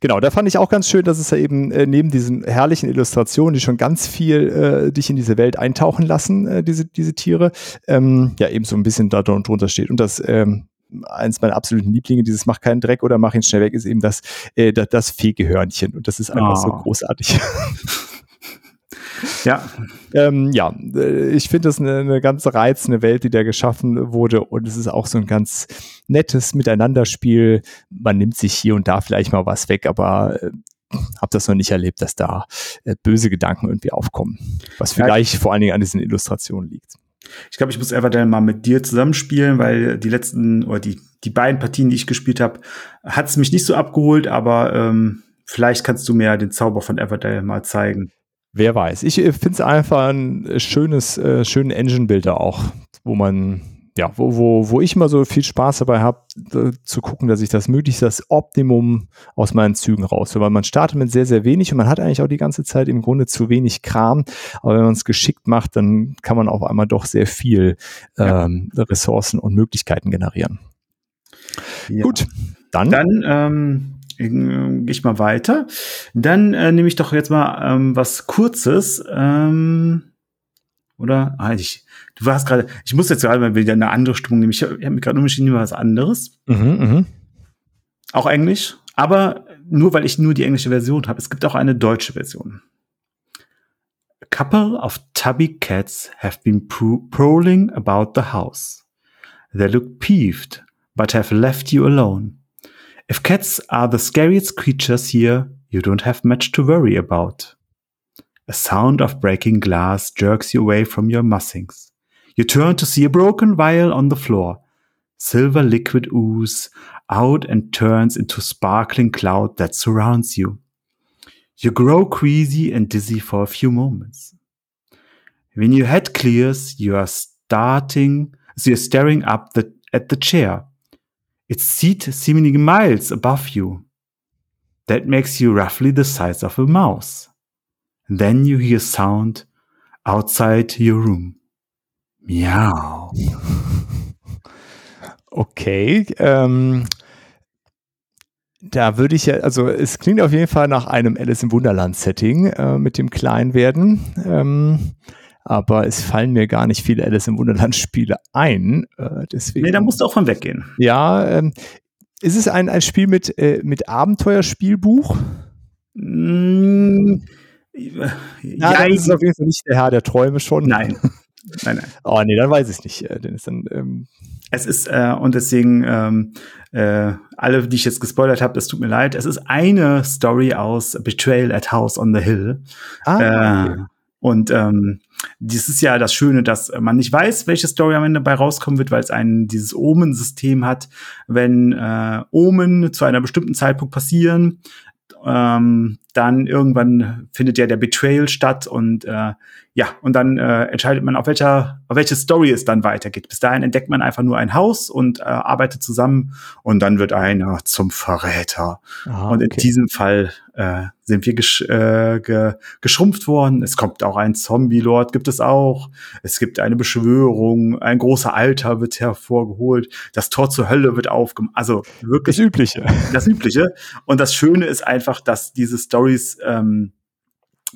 Genau, da fand ich auch ganz schön, dass es ja eben äh, neben diesen herrlichen Illustrationen, die schon ganz viel äh, dich in diese Welt eintauchen lassen, äh, diese, diese Tiere, ähm, ja eben so ein bisschen da drunter steht. Und das ähm, eins meiner absoluten Lieblinge, dieses Mach keinen Dreck oder Mach ihn schnell weg, ist eben das, äh, das, das Fegehörnchen. Und das ist einfach oh. so großartig. Ja. Ähm, ja, äh, ich finde das eine, eine ganz reizende Welt, die da geschaffen wurde. Und es ist auch so ein ganz nettes Miteinanderspiel. Man nimmt sich hier und da vielleicht mal was weg, aber äh, habe das noch nicht erlebt, dass da äh, böse Gedanken irgendwie aufkommen. Was vielleicht ja, vor allen Dingen an diesen Illustrationen liegt. Ich glaube, ich muss einfach dann mal mit dir zusammenspielen, weil die letzten oder die, die beiden Partien, die ich gespielt habe, hat es mich nicht so abgeholt, aber ähm, vielleicht kannst du mir den Zauber von Everdale mal zeigen. Wer weiß. Ich äh, finde es einfach ein äh, schönes, äh, schönen Engine-Builder auch, wo man, ja, wo, wo, wo ich immer so viel Spaß dabei habe, äh, zu gucken, dass ich das möglichst das Optimum aus meinen Zügen raus. Weil man startet mit sehr, sehr wenig und man hat eigentlich auch die ganze Zeit im Grunde zu wenig Kram. Aber wenn man es geschickt macht, dann kann man auf einmal doch sehr viel ähm, ja. Ressourcen und Möglichkeiten generieren. Ja. Gut, dann. Dann ähm, gehe ich mal weiter. Dann äh, nehme ich doch jetzt mal ähm, was Kurzes. Ähm, oder? Ah, ich, du warst gerade, ich muss jetzt gerade mal wieder eine andere Stimmung nehmen. Ich habe hab mich gerade umgeschrieben was anderes. Mhm, mh. Auch Englisch, aber nur weil ich nur die englische Version habe. Es gibt auch eine deutsche Version. A couple of tubby cats have been prowling about the house. They look peeved, but have left you alone. If cats are the scariest creatures here, you don't have much to worry about. A sound of breaking glass jerks you away from your mussings. You turn to see a broken vial on the floor. Silver liquid ooze out and turns into sparkling cloud that surrounds you. You grow queasy and dizzy for a few moments. When your head clears, you are starting, so you're staring up the, at the chair. Its seat seemingly miles above you. That makes you roughly the size of a mouse. then you hear sound outside your room. Miau. Okay. Ähm, da würde ich ja, also es klingt auf jeden Fall nach einem Alice im Wunderland-Setting äh, mit dem Kleinwerden. Ähm, aber es fallen mir gar nicht viele Alice im Wunderland-Spiele ein. Äh, deswegen, nee, da musst du auch von weggehen. Ja, ähm, ist es ein, ein Spiel mit, äh, mit Abenteuerspielbuch? Mm, ja, ja ist auf jeden Fall nicht der Herr der Träume schon. Nein. Nein, nein. Oh nee, dann weiß ich es nicht. Äh, Dennis, dann, ähm es ist, äh, und deswegen, ähm, äh, alle, die ich jetzt gespoilert habe, das tut mir leid. Es ist eine Story aus Betrayal at House on the Hill. Ah, äh, okay. Und ähm, dies ist ja das Schöne, dass man nicht weiß, welche Story am Ende bei rauskommen wird, weil es ein dieses Omen-System hat. Wenn äh, Omen zu einer bestimmten Zeitpunkt passieren, ähm, dann irgendwann findet ja der Betrayal statt und äh, ja, und dann äh, entscheidet man, auf welcher, auf welche Story es dann weitergeht. Bis dahin entdeckt man einfach nur ein Haus und äh, arbeitet zusammen und dann wird einer zum Verräter. Ah, und in diesem Fall äh, sind wir gesch äh, ge geschrumpft worden. Es kommt auch ein Zombie-Lord, gibt es auch. Es gibt eine Beschwörung, ein großer Alter wird hervorgeholt, das Tor zur Hölle wird aufgemacht. Also wirklich. Das Übliche. Das Übliche. Und das Schöne ist einfach, dass diese Stories ähm,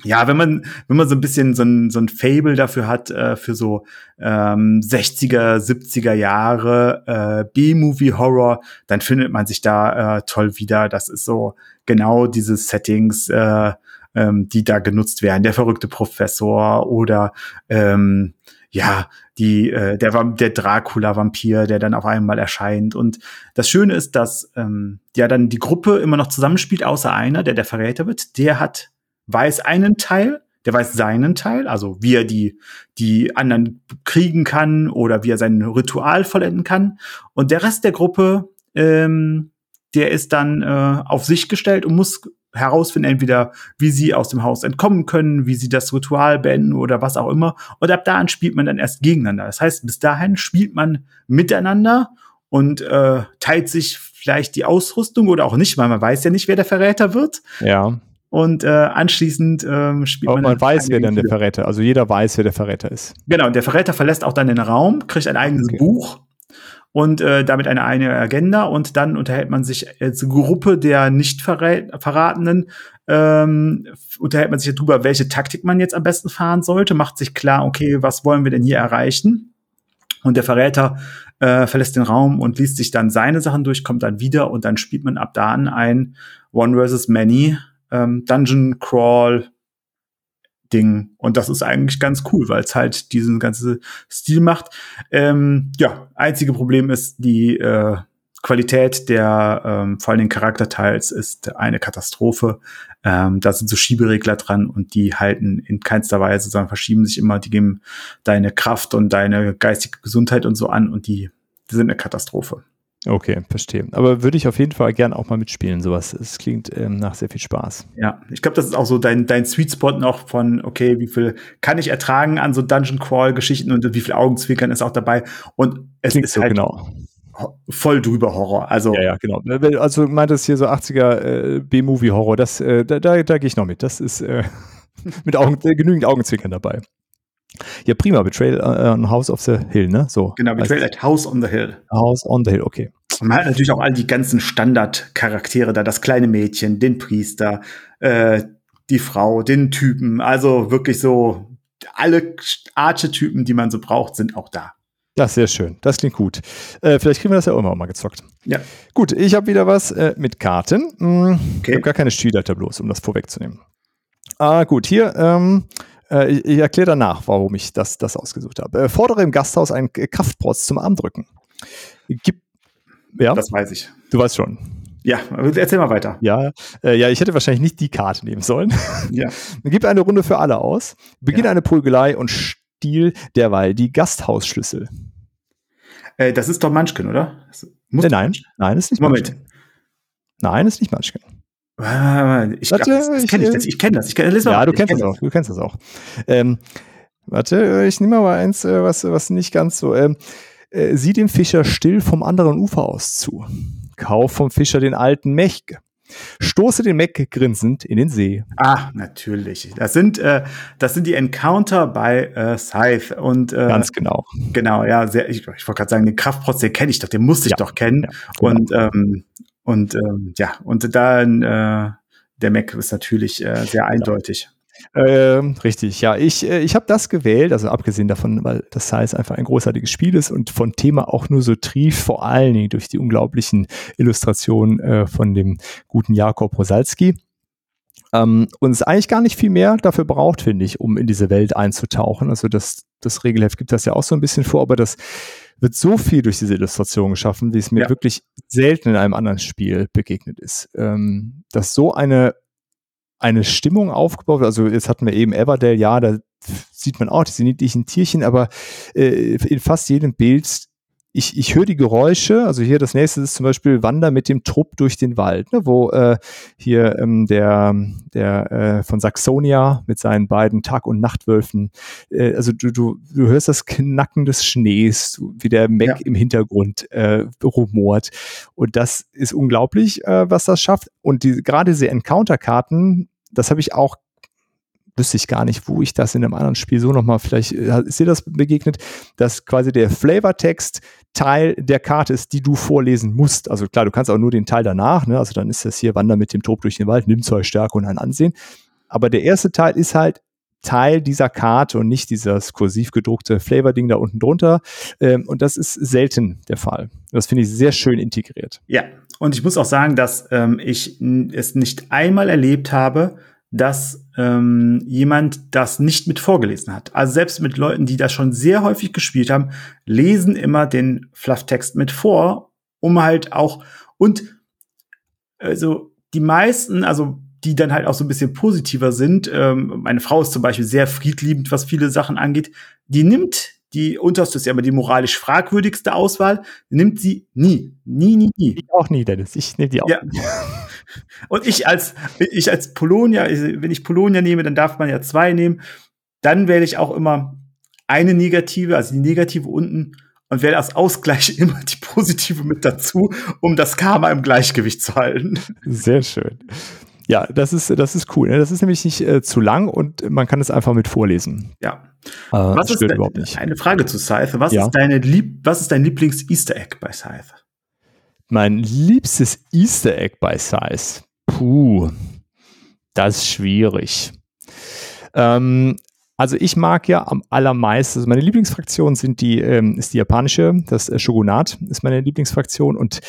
ja, wenn man, wenn man so ein bisschen so ein, so ein Fable dafür hat, äh, für so ähm, 60er, 70er Jahre äh, B-Movie-Horror, dann findet man sich da äh, toll wieder. Das ist so genau diese Settings, äh, ähm, die da genutzt werden. Der verrückte Professor oder ähm, ja, die, äh, der, der Dracula-Vampir, der dann auf einmal erscheint. Und das Schöne ist, dass ähm, ja dann die Gruppe immer noch zusammenspielt, außer einer, der der Verräter wird. Der hat weiß einen Teil, der weiß seinen Teil, also wie er die, die anderen kriegen kann oder wie er sein Ritual vollenden kann. Und der Rest der Gruppe, ähm, der ist dann äh, auf sich gestellt und muss herausfinden, entweder wie sie aus dem Haus entkommen können, wie sie das Ritual beenden oder was auch immer. Und ab dahin spielt man dann erst gegeneinander. Das heißt, bis dahin spielt man miteinander und äh, teilt sich vielleicht die Ausrüstung oder auch nicht, weil man weiß ja nicht, wer der Verräter wird. Ja. Und äh, anschließend ähm, spielt Aber man. Man weiß, wer dann der Verräter, also jeder weiß, wer der Verräter ist. Genau, und der Verräter verlässt auch dann den Raum, kriegt ein eigenes okay. Buch und äh, damit eine eigene Agenda und dann unterhält man sich als Gruppe der nicht verratenen ähm, unterhält man sich darüber, welche Taktik man jetzt am besten fahren sollte, macht sich klar, okay, was wollen wir denn hier erreichen? Und der Verräter äh, verlässt den Raum und liest sich dann seine Sachen durch, kommt dann wieder und dann spielt man ab da an ein One versus Many ähm, Dungeon Crawl Ding. Und das ist eigentlich ganz cool, weil es halt diesen ganzen Stil macht. Ähm, ja, einzige Problem ist die äh, Qualität der ähm, vor allem Charakterteils ist eine Katastrophe. Ähm, da sind so Schieberegler dran und die halten in keinster Weise, sondern verschieben sich immer. Die geben deine Kraft und deine geistige Gesundheit und so an und die, die sind eine Katastrophe. Okay, verstehe. Aber würde ich auf jeden Fall gern auch mal mitspielen, sowas. Es klingt ähm, nach sehr viel Spaß. Ja, ich glaube, das ist auch so dein, dein Sweet Spot noch von, okay, wie viel kann ich ertragen an so Dungeon Crawl Geschichten und wie viel Augenzwinkern ist auch dabei. Und es klingt ist so halt genau voll drüber Horror. Also ja, ja, genau. Also meint es hier so 80er äh, B-Movie Horror. Das, äh, da, da, da gehe ich noch mit. Das ist äh, mit Augen, äh, genügend Augenzwinkern dabei. Ja, prima. Betrayal äh, on House of the Hill, ne? So. Genau, Betrayal at House on the Hill. House on the Hill, okay. Und man hat natürlich auch all die ganzen Standardcharaktere da, das kleine Mädchen, den Priester, äh, die Frau, den Typen. Also wirklich so alle Archetypen, die man so braucht, sind auch da. Das ist sehr schön. Das klingt gut. Äh, vielleicht kriegen wir das ja auch mal gezockt. Ja. Gut, ich habe wieder was äh, mit Karten. Hm, okay. Ich habe gar keine Spielleiter-Bloß, um das vorwegzunehmen. Ah, gut, hier, ähm, äh, ich, ich erkläre danach, warum ich das, das ausgesucht habe. Äh, fordere im Gasthaus einen Kraftprotz zum Armdrücken. Gib, ja? Das weiß ich. Du weißt schon. Ja, erzähl mal weiter. Ja, äh, ja, ich hätte wahrscheinlich nicht die Karte nehmen sollen. Ja. Gib eine Runde für alle aus. Beginne ja. eine Prügelei und Stil derweil die Gasthausschlüssel. Äh, das ist doch Munchkin, oder? Äh, nein, nein, ist nicht Moment. Munchkin. Nein, ist nicht Munchkin. Ich, warte, das, das kenn ich, das, ich kenne das. Ich kenn, ja, mal, du kennst das auch. Du kennst das auch. Ähm, warte, ich nehme mal eins, äh, was, was nicht ganz so. Ähm, äh, sieh dem Fischer still vom anderen Ufer aus zu. Kauf vom Fischer den alten Mech. Stoße den Mac grinsend in den See. Ah, natürlich. Das sind, äh, das sind die Encounter bei äh, Scythe. Und, äh, Ganz genau. Genau, ja, sehr, ich, ich wollte gerade sagen, den Kraftprotz, den kenne ich doch, den musste ich ja, doch kennen. Ja, genau. Und, ähm, und ähm, ja, und dann äh, der Mac ist natürlich äh, sehr eindeutig. Ähm, richtig, ja. Ich, äh, ich habe das gewählt, also abgesehen davon, weil das Size einfach ein großartiges Spiel ist und von Thema auch nur so trief, vor allen Dingen durch die unglaublichen Illustrationen äh, von dem guten Jakob Rosalski. Ähm, und es eigentlich gar nicht viel mehr dafür braucht, finde ich, um in diese Welt einzutauchen. Also das, das Regelheft gibt das ja auch so ein bisschen vor, aber das wird so viel durch diese Illustration geschaffen, wie es mir ja. wirklich selten in einem anderen Spiel begegnet ist. Ähm, dass so eine eine Stimmung aufgebaut. Also jetzt hatten wir eben Everdale, ja, da sieht man auch diese niedlichen Tierchen, aber äh, in fast jedem Bild ich, ich höre die Geräusche, also hier das nächste ist zum Beispiel Wander mit dem Trupp durch den Wald, ne, wo äh, hier ähm, der, der äh, von Saxonia mit seinen beiden Tag- und Nachtwölfen, äh, also du, du, du hörst das Knacken des Schnees, wie der Mac ja. im Hintergrund äh, rumort. Und das ist unglaublich, äh, was das schafft. Und die, gerade diese Encounter-Karten, das habe ich auch wüsste ich gar nicht, wo ich das in einem anderen Spiel so nochmal, vielleicht äh, ist dir das begegnet, dass quasi der Flavortext Teil der Karte ist, die du vorlesen musst. Also klar, du kannst auch nur den Teil danach, ne? also dann ist das hier Wander mit dem Trupp durch den Wald, nimm zwei Stärke und ein Ansehen. Aber der erste Teil ist halt Teil dieser Karte und nicht dieses kursiv gedruckte Flavor-Ding da unten drunter. Ähm, und das ist selten der Fall. Das finde ich sehr schön integriert. Ja, und ich muss auch sagen, dass ähm, ich es nicht einmal erlebt habe, dass ähm, jemand das nicht mit vorgelesen hat. Also selbst mit Leuten, die das schon sehr häufig gespielt haben, lesen immer den Flufftext mit vor, um halt auch und also die meisten, also die dann halt auch so ein bisschen positiver sind. Ähm, meine Frau ist zum Beispiel sehr friedliebend, was viele Sachen angeht. Die nimmt die unterste ist ja immer die moralisch fragwürdigste Auswahl, nimmt sie nie. Nie, nie, nie. Ich auch nie, Dennis. Ich nehme die auch. Ja. Und ich als, ich als Polonia, wenn ich Polonia nehme, dann darf man ja zwei nehmen. Dann wähle ich auch immer eine negative, also die negative unten und wähle als Ausgleich immer die positive mit dazu, um das Karma im Gleichgewicht zu halten. Sehr schön. Ja, das ist, das ist cool. Ne? Das ist nämlich nicht äh, zu lang und man kann es einfach mit vorlesen. Ja. Äh, was ist de- überhaupt nicht. Eine Frage zu Scythe. Was ja? ist deine Lieb was ist dein Lieblings-Easter Egg bei Scythe? Mein liebstes Easter Egg bei Scythe. Puh, das ist schwierig. Ähm, Also ich mag ja am allermeisten, also meine Lieblingsfraktion sind die, ähm, ist die japanische, das äh, Shogunat ist meine Lieblingsfraktion und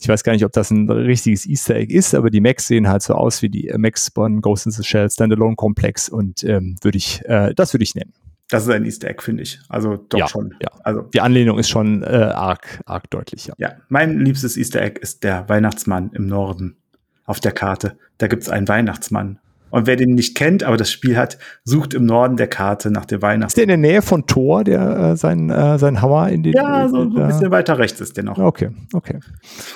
ich weiß gar nicht, ob das ein richtiges Easter Egg ist, aber die Mechs sehen halt so aus wie die äh, Mechs von Ghost in the Shell Standalone Komplex und ähm, würde ich, äh, das würde ich nennen. Das ist ein Easter Egg, finde ich. Also doch ja, schon. Ja. Also die Anlehnung ist schon äh, arg, arg deutlich. Ja. ja, mein liebstes Easter Egg ist der Weihnachtsmann im Norden auf der Karte. Da gibt's einen Weihnachtsmann und wer den nicht kennt, aber das Spiel hat, sucht im Norden der Karte nach dem Weihnachtsmann. Ist der in der Nähe von Thor, der äh, sein, äh, sein Hammer in den. Ja, so, so ein bisschen weiter rechts ist der noch. Okay, okay.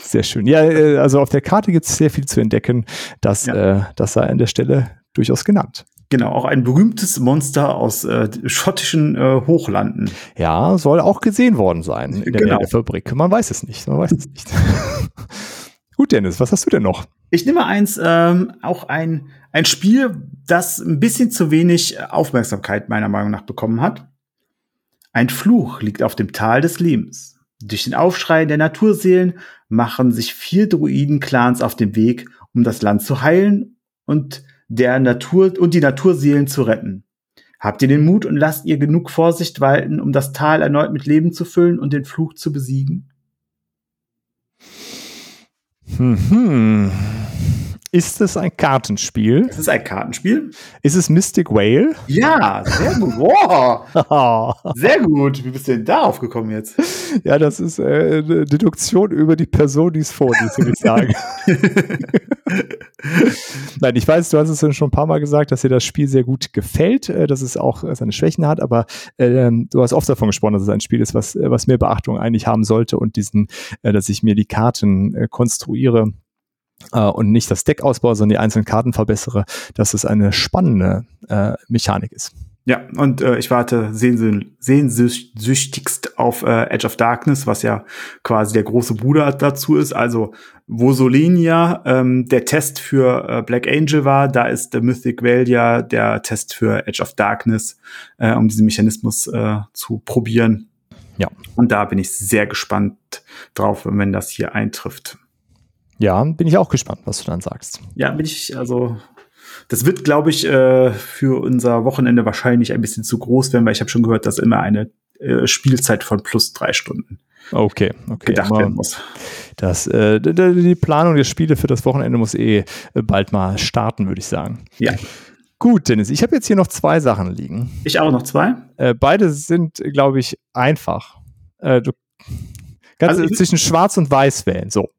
Sehr schön. Ja, äh, also auf der Karte gibt es sehr viel zu entdecken. Das, ja. äh, das sei an der Stelle durchaus genannt. Genau, auch ein berühmtes Monster aus äh, schottischen äh, Hochlanden. Ja, soll auch gesehen worden sein in der, genau. der Fabrik. Man weiß es nicht. Man weiß es nicht. Gut, Dennis, was hast du denn noch? Ich nehme eins, ähm, auch ein, ein Spiel, das ein bisschen zu wenig Aufmerksamkeit meiner Meinung nach bekommen hat. Ein Fluch liegt auf dem Tal des Lebens. Durch den Aufschrei der Naturseelen machen sich vier Druiden-Clans auf den Weg, um das Land zu heilen und der Natur und die Naturseelen zu retten. Habt ihr den Mut und lasst ihr genug Vorsicht walten, um das Tal erneut mit Leben zu füllen und den Fluch zu besiegen? Hm. Ist es ein Kartenspiel? Es ist ein Kartenspiel. Ist es Mystic Whale? Ja, sehr gut. Wow. sehr gut. Wie bist du denn darauf gekommen jetzt? Ja, das ist äh, eine Deduktion über die Person, die es vorliest, würde ich sagen. Nein, ich weiß, du hast es schon ein paar Mal gesagt, dass dir das Spiel sehr gut gefällt, äh, dass es auch seine Schwächen hat, aber äh, du hast oft davon gesprochen, dass es ein Spiel ist, was, was mehr Beachtung eigentlich haben sollte und diesen, äh, dass ich mir die Karten äh, konstruiere äh, und nicht das Deck ausbaue, sondern die einzelnen Karten verbessere, dass es eine spannende äh, Mechanik ist. Ja, und äh, ich warte sehnsüchtigst auf äh, Edge of Darkness, was ja quasi der große Bruder dazu ist. Also wo Solenia ähm, der Test für äh, Black Angel war, da ist der Mythic Veil ja der Test für Edge of Darkness, äh, um diesen Mechanismus äh, zu probieren. Ja. Und da bin ich sehr gespannt drauf, wenn das hier eintrifft. Ja, bin ich auch gespannt, was du dann sagst. Ja, bin ich, also das wird, glaube ich, äh, für unser Wochenende wahrscheinlich ein bisschen zu groß werden, weil ich habe schon gehört, dass immer eine äh, Spielzeit von plus drei Stunden okay, okay. gedacht werden muss. Das, äh, die Planung der Spiele für das Wochenende muss eh äh, bald mal starten, würde ich sagen. Ja. Gut, Dennis, ich habe jetzt hier noch zwei Sachen liegen. Ich auch noch zwei. Beide sind, glaube ich, einfach. Du kannst also zwischen Schwarz und Weiß wählen. So.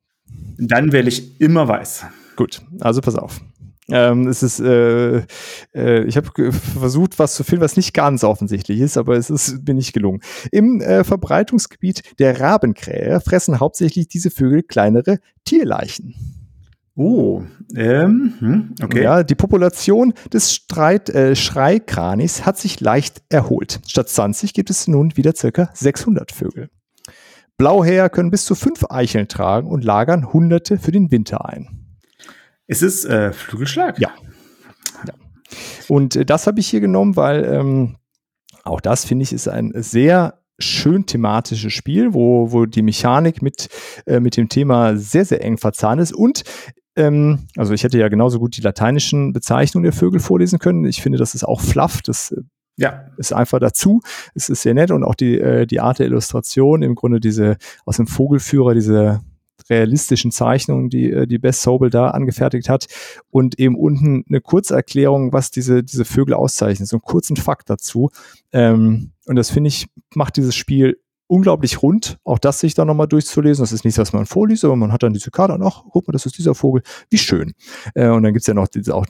Dann wähle ich immer Weiß. Gut, also pass auf. Ähm, es ist, äh, äh, ich habe versucht, was zu finden, was nicht ganz offensichtlich ist, aber es ist mir nicht gelungen. Im äh, Verbreitungsgebiet der Rabenkrähe fressen hauptsächlich diese Vögel kleinere Tierleichen. Oh, ähm, hm, okay. Ja, die Population des Streit, äh, Schreikranis hat sich leicht erholt. Statt 20 gibt es nun wieder circa 600 Vögel. Blauhäher können bis zu fünf Eicheln tragen und lagern Hunderte für den Winter ein. Ist es äh, Flügelschlag? Ja. ja. Und äh, das habe ich hier genommen, weil ähm, auch das finde ich ist ein sehr schön thematisches Spiel, wo, wo die Mechanik mit, äh, mit dem Thema sehr, sehr eng verzahnt ist. Und ähm, also ich hätte ja genauso gut die lateinischen Bezeichnungen der Vögel vorlesen können. Ich finde, das ist auch fluff, das äh, ja. ist einfach dazu. Es ist sehr nett und auch die, äh, die Art der Illustration, im Grunde diese aus dem Vogelführer, diese realistischen Zeichnungen, die äh, die Best Sobel da angefertigt hat und eben unten eine Kurzerklärung, was diese, diese Vögel auszeichnen, so einen kurzen Fakt dazu. Ähm, und das finde ich, macht dieses Spiel unglaublich rund, auch das sich dann nochmal durchzulesen. Das ist nichts, was man vorliest, aber man hat dann diese Karte und ach, guck mal, das ist dieser Vogel, wie schön. Äh, und dann gibt's ja noch diese auch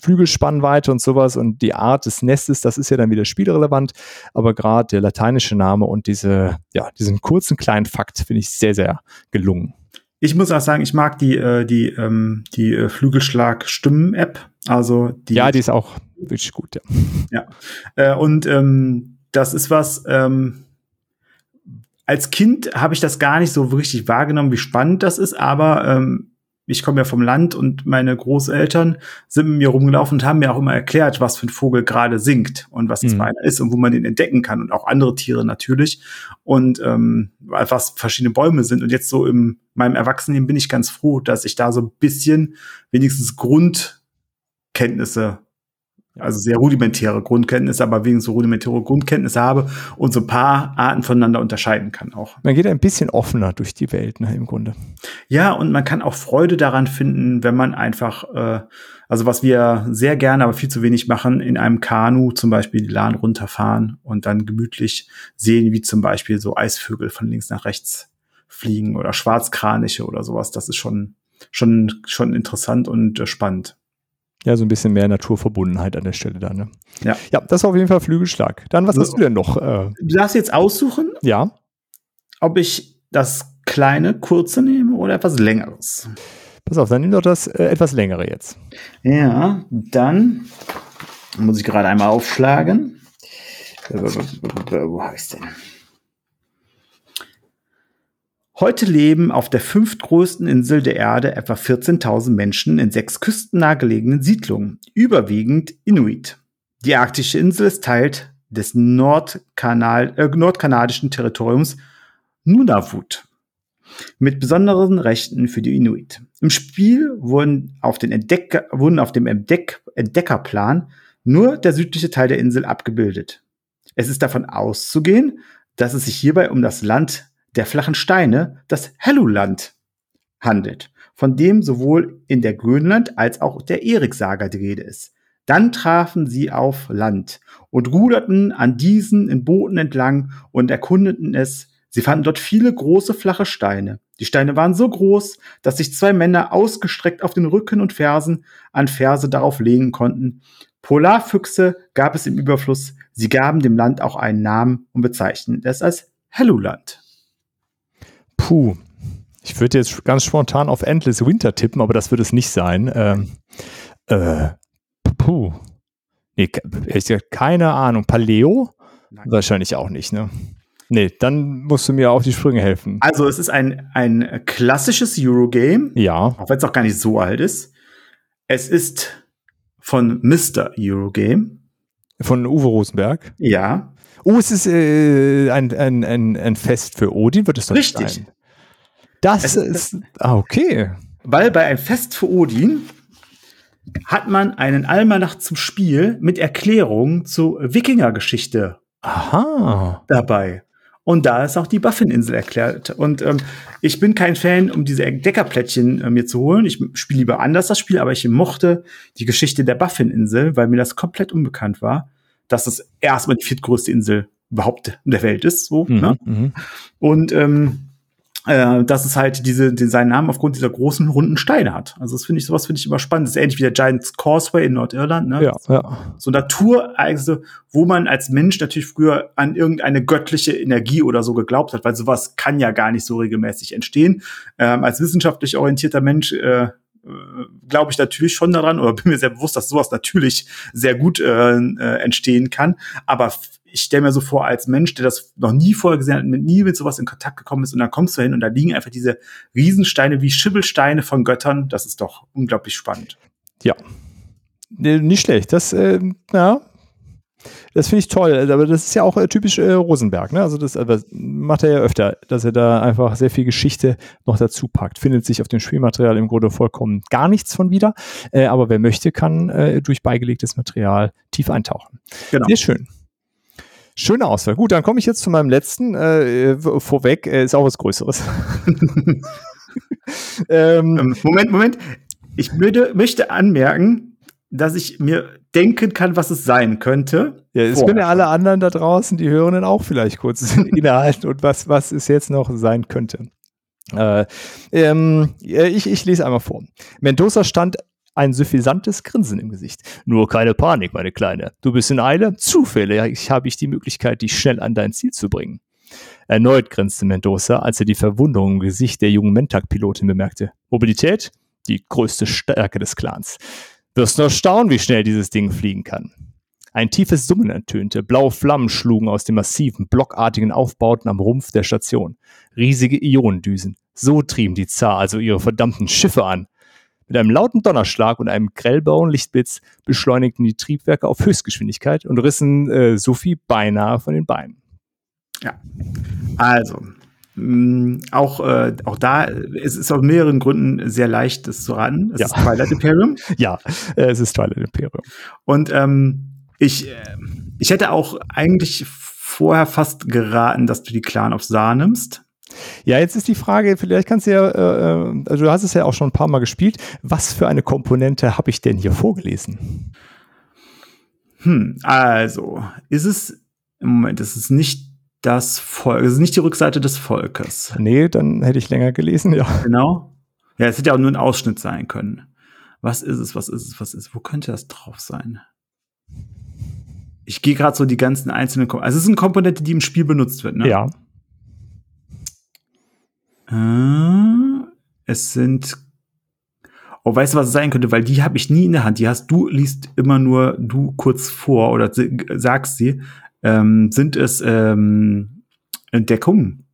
Flügelspannweite und sowas und die Art des Nestes, das ist ja dann wieder spielrelevant, aber gerade der lateinische Name und diese, ja, diesen kurzen kleinen Fakt finde ich sehr, sehr gelungen. Ich muss auch sagen, ich mag die, äh, die, ähm, die äh, Flügelschlag-Stimmen-App. Also die. Ja, die ist auch wirklich gut, ja. Ja. Äh, und ähm, das ist was, ähm, als Kind habe ich das gar nicht so richtig wahrgenommen, wie spannend das ist, aber ähm, ich komme ja vom Land und meine Großeltern sind mit mir rumgelaufen und haben mir auch immer erklärt, was für ein Vogel gerade singt und was das mhm. für einer ist und wo man den entdecken kann und auch andere Tiere natürlich und ähm, was verschiedene Bäume sind. Und jetzt so in meinem Erwachsenenleben bin ich ganz froh, dass ich da so ein bisschen wenigstens Grundkenntnisse Also sehr rudimentäre Grundkenntnisse, aber wegen so rudimentäre Grundkenntnisse habe und so ein paar Arten voneinander unterscheiden kann auch. Man geht ein bisschen offener durch die Welt, ne, im Grunde. Ja, und man kann auch Freude daran finden, wenn man einfach, äh, also was wir sehr gerne, aber viel zu wenig machen, in einem Kanu zum Beispiel die Lahn runterfahren und dann gemütlich sehen, wie zum Beispiel so Eisvögel von links nach rechts fliegen oder Schwarzkraniche oder sowas. Das ist schon, schon, schon interessant und äh, spannend. Ja, so ein bisschen mehr Naturverbundenheit an der Stelle da, ne? Ja. Ja, das ist auf jeden Fall Flügelschlag. Dann, was So. hast du denn noch? Äh, Du darfst jetzt aussuchen, ja, ob ich das kleine, kurze nehme oder etwas längeres. pass auf, dann nimm doch das äh, etwas längere jetzt. Ja, dann muss ich gerade einmal aufschlagen. Wo habe ich denn? Heute leben auf der fünftgrößten Insel der Erde etwa 14.000 Menschen in sechs küstennah gelegenen Siedlungen, überwiegend Inuit. Die arktische Insel ist Teil des Nordkanal, äh, nordkanadischen Territoriums Nunavut mit besonderen Rechten für die Inuit. Im Spiel wurden auf, den Entdecker, wurden auf dem Entdeck, Entdeckerplan nur der südliche Teil der Insel abgebildet. Es ist davon auszugehen, dass es sich hierbei um das Land der flachen Steine, das Helluland, handelt, von dem sowohl in der Grönland als auch der Erik-Saga die Rede ist. Dann trafen sie auf Land und ruderten an diesen in Booten entlang und erkundeten es. Sie fanden dort viele große flache Steine. Die Steine waren so groß, dass sich zwei Männer ausgestreckt auf den Rücken und Fersen an Ferse darauf legen konnten. Polarfüchse gab es im Überfluss. Sie gaben dem Land auch einen Namen und bezeichneten es als Helluland. Puh. Ich würde jetzt ganz spontan auf Endless Winter tippen, aber das wird es nicht sein. Ähm, äh, puh. Nee, gesagt, keine Ahnung. Paleo? Nein. Wahrscheinlich auch nicht, ne? Nee, dann musst du mir auf die Sprünge helfen. Also es ist ein, ein klassisches Eurogame, Ja. auch wenn es auch gar nicht so alt ist. Es ist von Mr. Eurogame. Von Uwe Rosenberg. Ja, Oh, es ist äh, ein, ein, ein, ein Fest für Odin, wird es doch nicht Richtig. sein. Das Es ist. Ah, okay. weil bei ein Fest für Odin hat man einen Almanach zum Spiel mit Erklärungen zur Wikingergeschichte Aha. dabei. Und da ist auch die Buffin-Insel erklärt. Und ähm, ich bin kein Fan, um diese Entdeckerplättchen äh, mir zu holen. Ich spiele lieber anders das Spiel, aber ich mochte die Geschichte der Buffin-Insel, weil mir das komplett unbekannt war, dass es erstmal die viertgrößte Insel überhaupt in der Welt ist. So, Mhm, ne? mhm. Und ähm, äh, dass es halt diese, die, seinen Namen aufgrund dieser großen runden Steine hat. Also das finde ich, sowas finde ich immer spannend. Das ist ähnlich wie der Giant's Causeway in Nordirland, ne? Ja, ja. so Naturereignisse, wo man als Mensch natürlich früher an irgendeine göttliche Energie oder so geglaubt hat, weil sowas kann ja gar nicht so regelmäßig entstehen. Ähm, als wissenschaftlich orientierter Mensch äh, glaube ich natürlich schon daran oder bin mir sehr bewusst, dass sowas natürlich sehr gut äh, äh, entstehen kann. Aber ich stelle mir so vor, als Mensch, der das noch nie vorher gesehen hat, mit, nie mit sowas in Kontakt gekommen ist und dann kommst du hin und da liegen einfach diese Riesensteine wie Schibbelsteine von Göttern. Das ist doch unglaublich spannend. Ja. Nicht schlecht. Das, äh, ja. Das finde ich toll. Aber das ist ja auch äh, typisch äh, Rosenberg. Ne? Also das aber macht er ja öfter, dass er da einfach sehr viel Geschichte noch dazu packt. Findet sich auf dem Spielmaterial im Grunde vollkommen gar nichts von wieder. Äh, aber wer möchte, kann äh, durch beigelegtes Material tief eintauchen. Genau. Sehr schön. Schöne Auswahl. Gut, dann komme ich jetzt zu meinem letzten. Äh, v- vorweg äh, ist auch was Größeres. ähm, Ähm, Moment, Moment. Ich würde, möchte anmerken, dass ich mir denken kann, was es sein könnte. Ja, es können ja alle anderen da draußen, die Hörenden auch vielleicht kurz innehalten und was, was es jetzt noch sein könnte. Äh, ähm, ich, ich lese einmal vor. Mendoza stand ein suffisantes Grinsen im Gesicht. Nur keine Panik, meine Kleine. Du bist in Eile? Zufällig habe ich die Möglichkeit, dich schnell an dein Ziel zu bringen. Erneut grinste Mendoza, als er die Verwunderung im Gesicht der jungen Mentag-Pilotin bemerkte. Mobilität? Die größte Stärke des Clans. Wirst nur staunen, wie schnell dieses Ding fliegen kann. Ein tiefes Summen ertönte, blaue Flammen schlugen aus den massiven, blockartigen Aufbauten am Rumpf der Station. Riesige Ionendüsen. So trieben die Zar also ihre verdammten Schiffe an. Mit einem lauten Donnerschlag und einem grellblauen Lichtblitz beschleunigten die Triebwerke auf Höchstgeschwindigkeit und rissen äh, Sophie beinahe von den Beinen. Also, mh, auch, äh, auch da, es ist aus mehreren Gründen sehr leicht, das zu raten. Es Ja. ist Twilight Imperium. Ja, äh, es ist Twilight Imperium. Und ähm, ich, äh, ich hätte auch eigentlich vorher fast geraten, dass du die Clan of Saar nimmst. Ja, jetzt ist die Frage, vielleicht kannst du ja, äh, äh, also du hast es ja auch schon ein paar Mal gespielt. Was für eine Komponente habe ich denn hier vorgelesen? Hm, also, ist es, im Moment, es ist nicht das Volk, es ist nicht die Rückseite des Volkes. Nee, dann hätte ich länger gelesen, ja. Genau. Ja, es hätte ja auch nur ein Ausschnitt sein können. Was ist es, was ist es, was ist es? Wo könnte das drauf sein? Ich gehe gerade so die ganzen einzelnen, Kom also es ist eine Komponente, die im Spiel benutzt wird, ne? Ja. Äh, es sind. Oh, weißt du, was es sein könnte? Weil die habe ich nie in der Hand. Die hast du, liest immer nur du kurz vor oder sagst sie. Ähm, sind es ähm, Entdeckungen?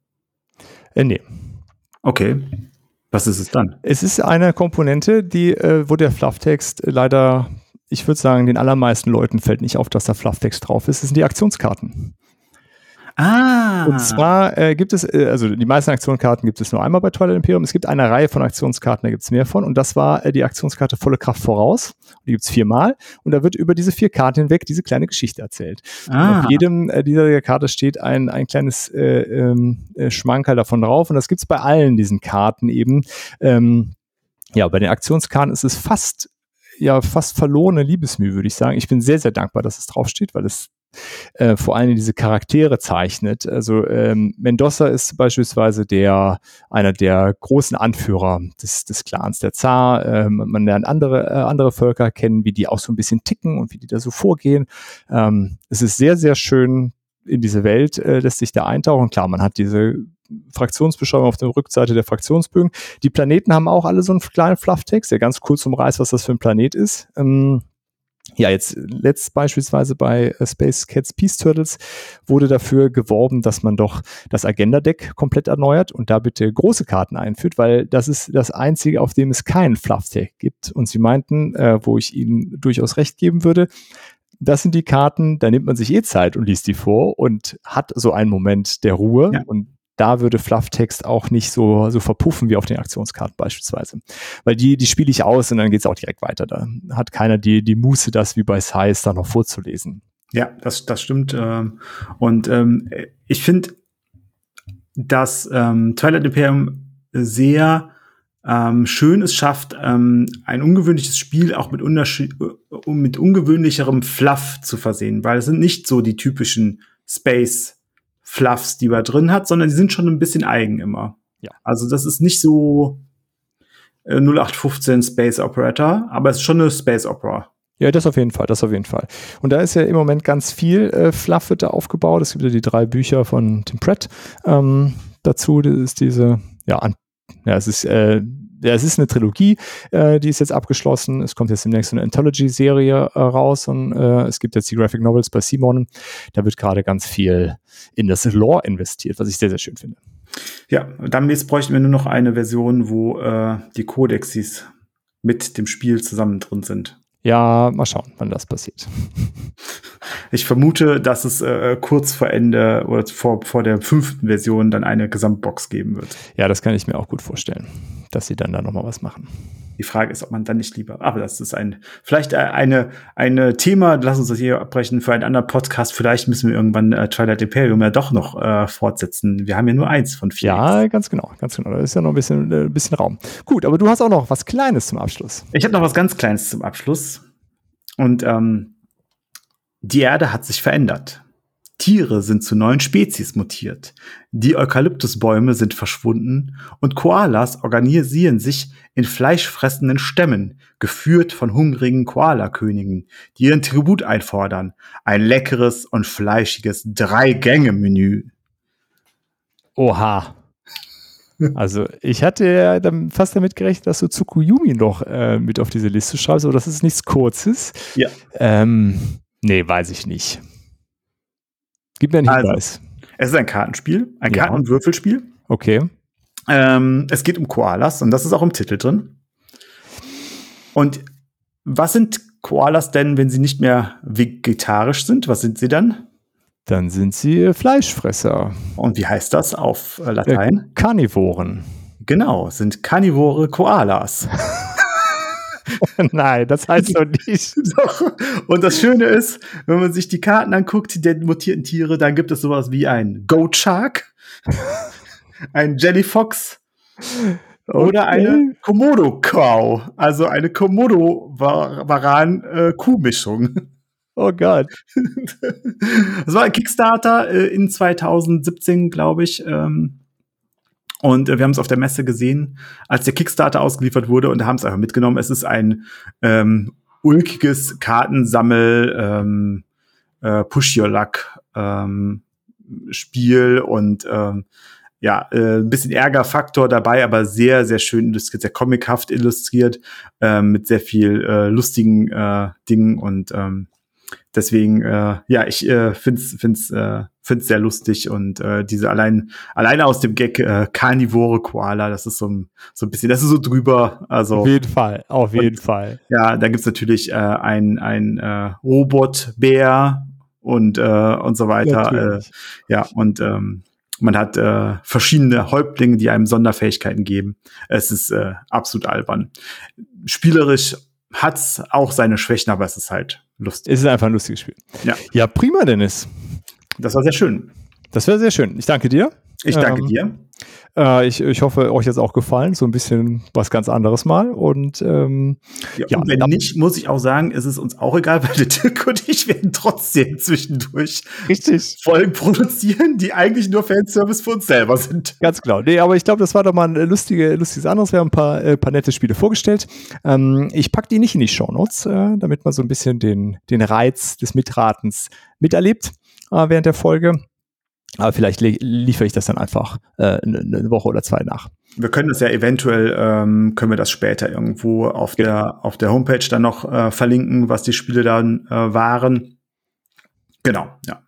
Äh, nee. Okay. Was ist es dann? Es ist eine Komponente, die, äh, wo der Flufftext leider, ich würde sagen, den allermeisten Leuten fällt nicht auf, dass da Flufftext drauf ist. Es sind die Aktionskarten. Ah. Und zwar äh, gibt es, äh, also die meisten Aktionskarten gibt es nur einmal bei Twilight Imperium. Es gibt eine Reihe von Aktionskarten, da gibt es mehr von. Und das war äh, die Aktionskarte Volle Kraft voraus. Die gibt es viermal. Und da wird über diese vier Karten hinweg diese kleine Geschichte erzählt. Und ah. Auf jedem äh, dieser Karte steht ein, ein kleines äh, ähm, äh, Schmankerl davon drauf. Und das gibt es bei allen diesen Karten eben. Ähm, ja, bei den Aktionskarten ist es fast, ja, fast verlorene Liebesmühe, würde ich sagen. Ich bin sehr, sehr dankbar, dass es draufsteht, weil es äh, vor allem diese Charaktere zeichnet. Also ähm, Mendoza ist beispielsweise der einer der großen Anführer des, des Clans der Zar. Ähm, man lernt andere äh, andere Völker kennen, wie die auch so ein bisschen ticken und wie die da so vorgehen. Ähm, es ist sehr sehr schön in diese Welt äh, lässt sich da eintauchen. Klar, man hat diese Fraktionsbeschreibung auf der Rückseite der Fraktionsbögen. Die Planeten haben auch alle so einen kleinen Flufftext, der ganz kurz umreißt, was das für ein Planet ist. Ähm, ja, jetzt letzt beispielsweise bei äh, Space Cats Peace Turtles wurde dafür geworben, dass man doch das Agenda-Deck komplett erneuert und da bitte große Karten einführt, weil das ist das einzige, auf dem es keinen Fluff-Deck gibt. Und sie meinten, äh, wo ich ihnen durchaus recht geben würde, das sind die Karten, da nimmt man sich eh Zeit und liest die vor und hat so einen Moment der Ruhe Ja. und da würde Flufftext auch nicht so, so verpuffen wie auf den Aktionskarten beispielsweise. Weil die, die spiele ich aus und dann geht's auch direkt weiter. Da hat keiner die, die Muße, das wie bei Size da noch vorzulesen. Ja, das, das stimmt. ähm, Und ähm, ich finde, dass ähm, Twilight Imperium sehr ähm, schön es schafft, ähm, ein ungewöhnliches Spiel auch mit, äh, mit ungewöhnlicherem Fluff zu versehen, weil es sind nicht so die typischen Space Fluffs, die man drin hat, sondern die sind schon ein bisschen eigen immer. Ja. Also das ist nicht so äh, 0815 Space Operator, aber es ist schon eine Space Opera. Ja, das auf jeden Fall, das auf jeden Fall. Und da ist ja im Moment ganz viel äh, Fluff wird da aufgebaut. Es gibt ja die drei Bücher von Tim Pratt ähm, dazu. Das ist diese, ja, an, ja, es ist, äh, ja, es ist eine Trilogie, äh, die ist jetzt abgeschlossen. Es kommt jetzt demnächst eine Anthology-Serie äh, raus und äh, es gibt jetzt die Graphic Novels bei Simon. Da wird gerade ganz viel in das Lore investiert, was ich sehr, sehr schön finde. Ja, dann jetzt bräuchten wir nur noch eine Version, wo äh, die Codexes mit dem Spiel zusammen drin sind. Ja, mal schauen, wann das passiert. Ich vermute, dass es äh, kurz vor Ende oder vor, vor der fünften Version dann eine Gesamtbox geben wird. Ja, das kann ich mir auch gut vorstellen, dass sie dann da nochmal was machen. Die Frage ist, ob man dann nicht lieber. Aber das ist ein vielleicht äh, eine eine Thema. Lass uns das hier abbrechen für einen anderen Podcast. Vielleicht müssen wir irgendwann äh, Twilight Imperium ja doch noch äh, fortsetzen. Wir haben ja nur eins von vier. Ja, ganz genau, ganz genau. Da ist ja noch ein bisschen, äh, ein bisschen Raum. Gut, aber du hast auch noch was Kleines zum Abschluss. Ich habe noch was ganz Kleines zum Abschluss. Und ähm, die Erde hat sich verändert. Tiere sind zu neuen Spezies mutiert. Die Eukalyptusbäume sind verschwunden und Koalas organisieren sich in fleischfressenden Stämmen, geführt von hungrigen Koala-Königen, die ihren Tribut einfordern. Ein leckeres und fleischiges Drei-Gänge-Menü. Oha. Also ich hatte ja dann fast damit gerechnet, dass du Tsukuyumi noch äh, mit auf diese Liste schreibst, aber das ist nichts Kurzes. Ja. Ähm, nee, weiß ich nicht. Gib mir einen Also. Hinweis. Es ist ein Kartenspiel, ein. Karten- und Würfelspiel. Okay. Ähm, es geht um Koalas und das ist auch im Titel drin. Und was sind Koalas denn, wenn sie nicht mehr vegetarisch sind? Was sind sie dann? Dann sind sie Fleischfresser. Und wie heißt das auf äh, Latein? Äh, Karnivoren. Genau, sind karnivore Koalas. Nein, das heißt doch nicht. Und das Schöne ist, wenn man sich die Karten anguckt, der mutierten Tiere, dann gibt es sowas wie ein Goat Shark, ein Jellyfox oder eine Komodo Cow, also eine Komodo Varan äh, Kuhmischung. Oh Gott. das war ein Kickstarter äh, in 2017, glaube ich. Ähm, und äh, wir haben es auf der Messe gesehen, als der Kickstarter ausgeliefert wurde und haben es einfach mitgenommen. Es ist ein ähm, ulkiges Kartensammel ähm, äh, Push Your Luck ähm, Spiel und ähm, ja, äh, ein bisschen Ärgerfaktor dabei, aber sehr, sehr schön illustriert, sehr comichaft illustriert, äh, mit sehr viel äh, lustigen äh, Dingen und ähm, deswegen, äh, ja, ich äh, find's, find's, äh, find's sehr lustig und äh, diese allein, alleine aus dem Gag äh, Karnivore Koala, das ist so ein, so ein bisschen, das ist so drüber. Also auf jeden Fall, auf jeden und, Fall. Ja, dann gibt's natürlich äh, ein ein äh, Robotbär und äh, und so weiter. Äh, ja und ähm, man hat äh, verschiedene Häuptlinge, die einem Sonderfähigkeiten geben. Es ist äh, absolut albern. Spielerisch hat's auch seine Schwächen, aber es ist halt lustig. Es ist einfach ein lustiges Spiel. Ja. Ja, prima, Dennis. Das war sehr schön. Das wäre sehr schön. Ich danke dir. Ich danke ähm, dir. Äh, ich, ich hoffe, euch hat es auch gefallen. So ein bisschen was ganz anderes mal. Und, ähm, ja, ja, und wenn nicht, muss ich auch sagen, ist es uns auch egal, weil der Dirk und ich werden trotzdem zwischendurch Richtig. Folgen produzieren, die eigentlich nur Fanservice für uns selber sind. Ganz genau. Nee, aber ich glaube, das war doch mal ein lustige, lustiges anderes. Wir haben ein paar, äh, paar nette Spiele vorgestellt. Ähm, ich packe die nicht in die Shownotes, äh, damit man so ein bisschen den, den Reiz des Mitratens miterlebt äh, während der Folge. Aber vielleicht liefere ich das dann einfach äh, eine, eine Woche oder zwei nach. Wir können das ja eventuell, ähm, können wir das später irgendwo auf genau. der auf der Homepage dann noch äh, verlinken, was die Spiele dann äh, waren. Genau, ja.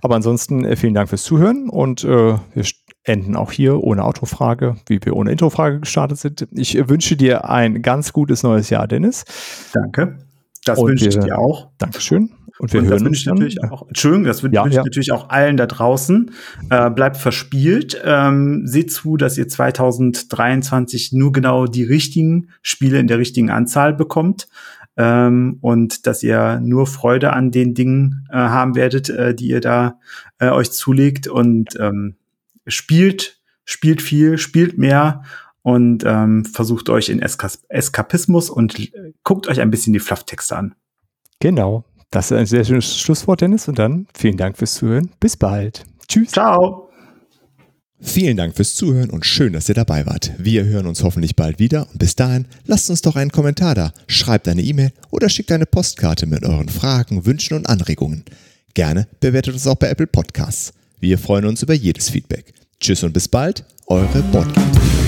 Aber ansonsten äh, vielen Dank fürs Zuhören und äh, wir enden auch hier ohne Autofrage, wie wir ohne Introfrage gestartet sind. Ich äh, wünsche dir ein ganz gutes neues Jahr, Dennis. Danke. Das wünsche ich dir auch. Dankeschön. Und wir und hören das wünsche ich natürlich auch, Entschuldigung, das wünsche ja, ich ja. natürlich auch allen da draußen. Äh, bleibt verspielt. Ähm, seht zu, dass ihr 2023 nur genau die richtigen Spiele in der richtigen Anzahl bekommt. Ähm, und dass ihr nur Freude an den Dingen äh, haben werdet, äh, die ihr da äh, euch zulegt. Und ähm, spielt, spielt viel, spielt mehr und ähm, versucht euch in Eskas Eskapismus und guckt euch ein bisschen die Flufftexte an. Genau. Das ist ein sehr schönes Schlusswort, Dennis. Und dann vielen Dank fürs Zuhören. Bis bald. Tschüss. Ciao. Vielen Dank fürs Zuhören und schön, dass ihr dabei wart. Wir hören uns hoffentlich bald wieder und bis dahin lasst uns doch einen Kommentar da, schreibt eine E-Mail oder schickt eine Postkarte mit euren Fragen, Wünschen und Anregungen. Gerne bewertet uns auch bei Apple Podcasts. Wir freuen uns über jedes Feedback. Tschüss und bis bald, eure Botgate.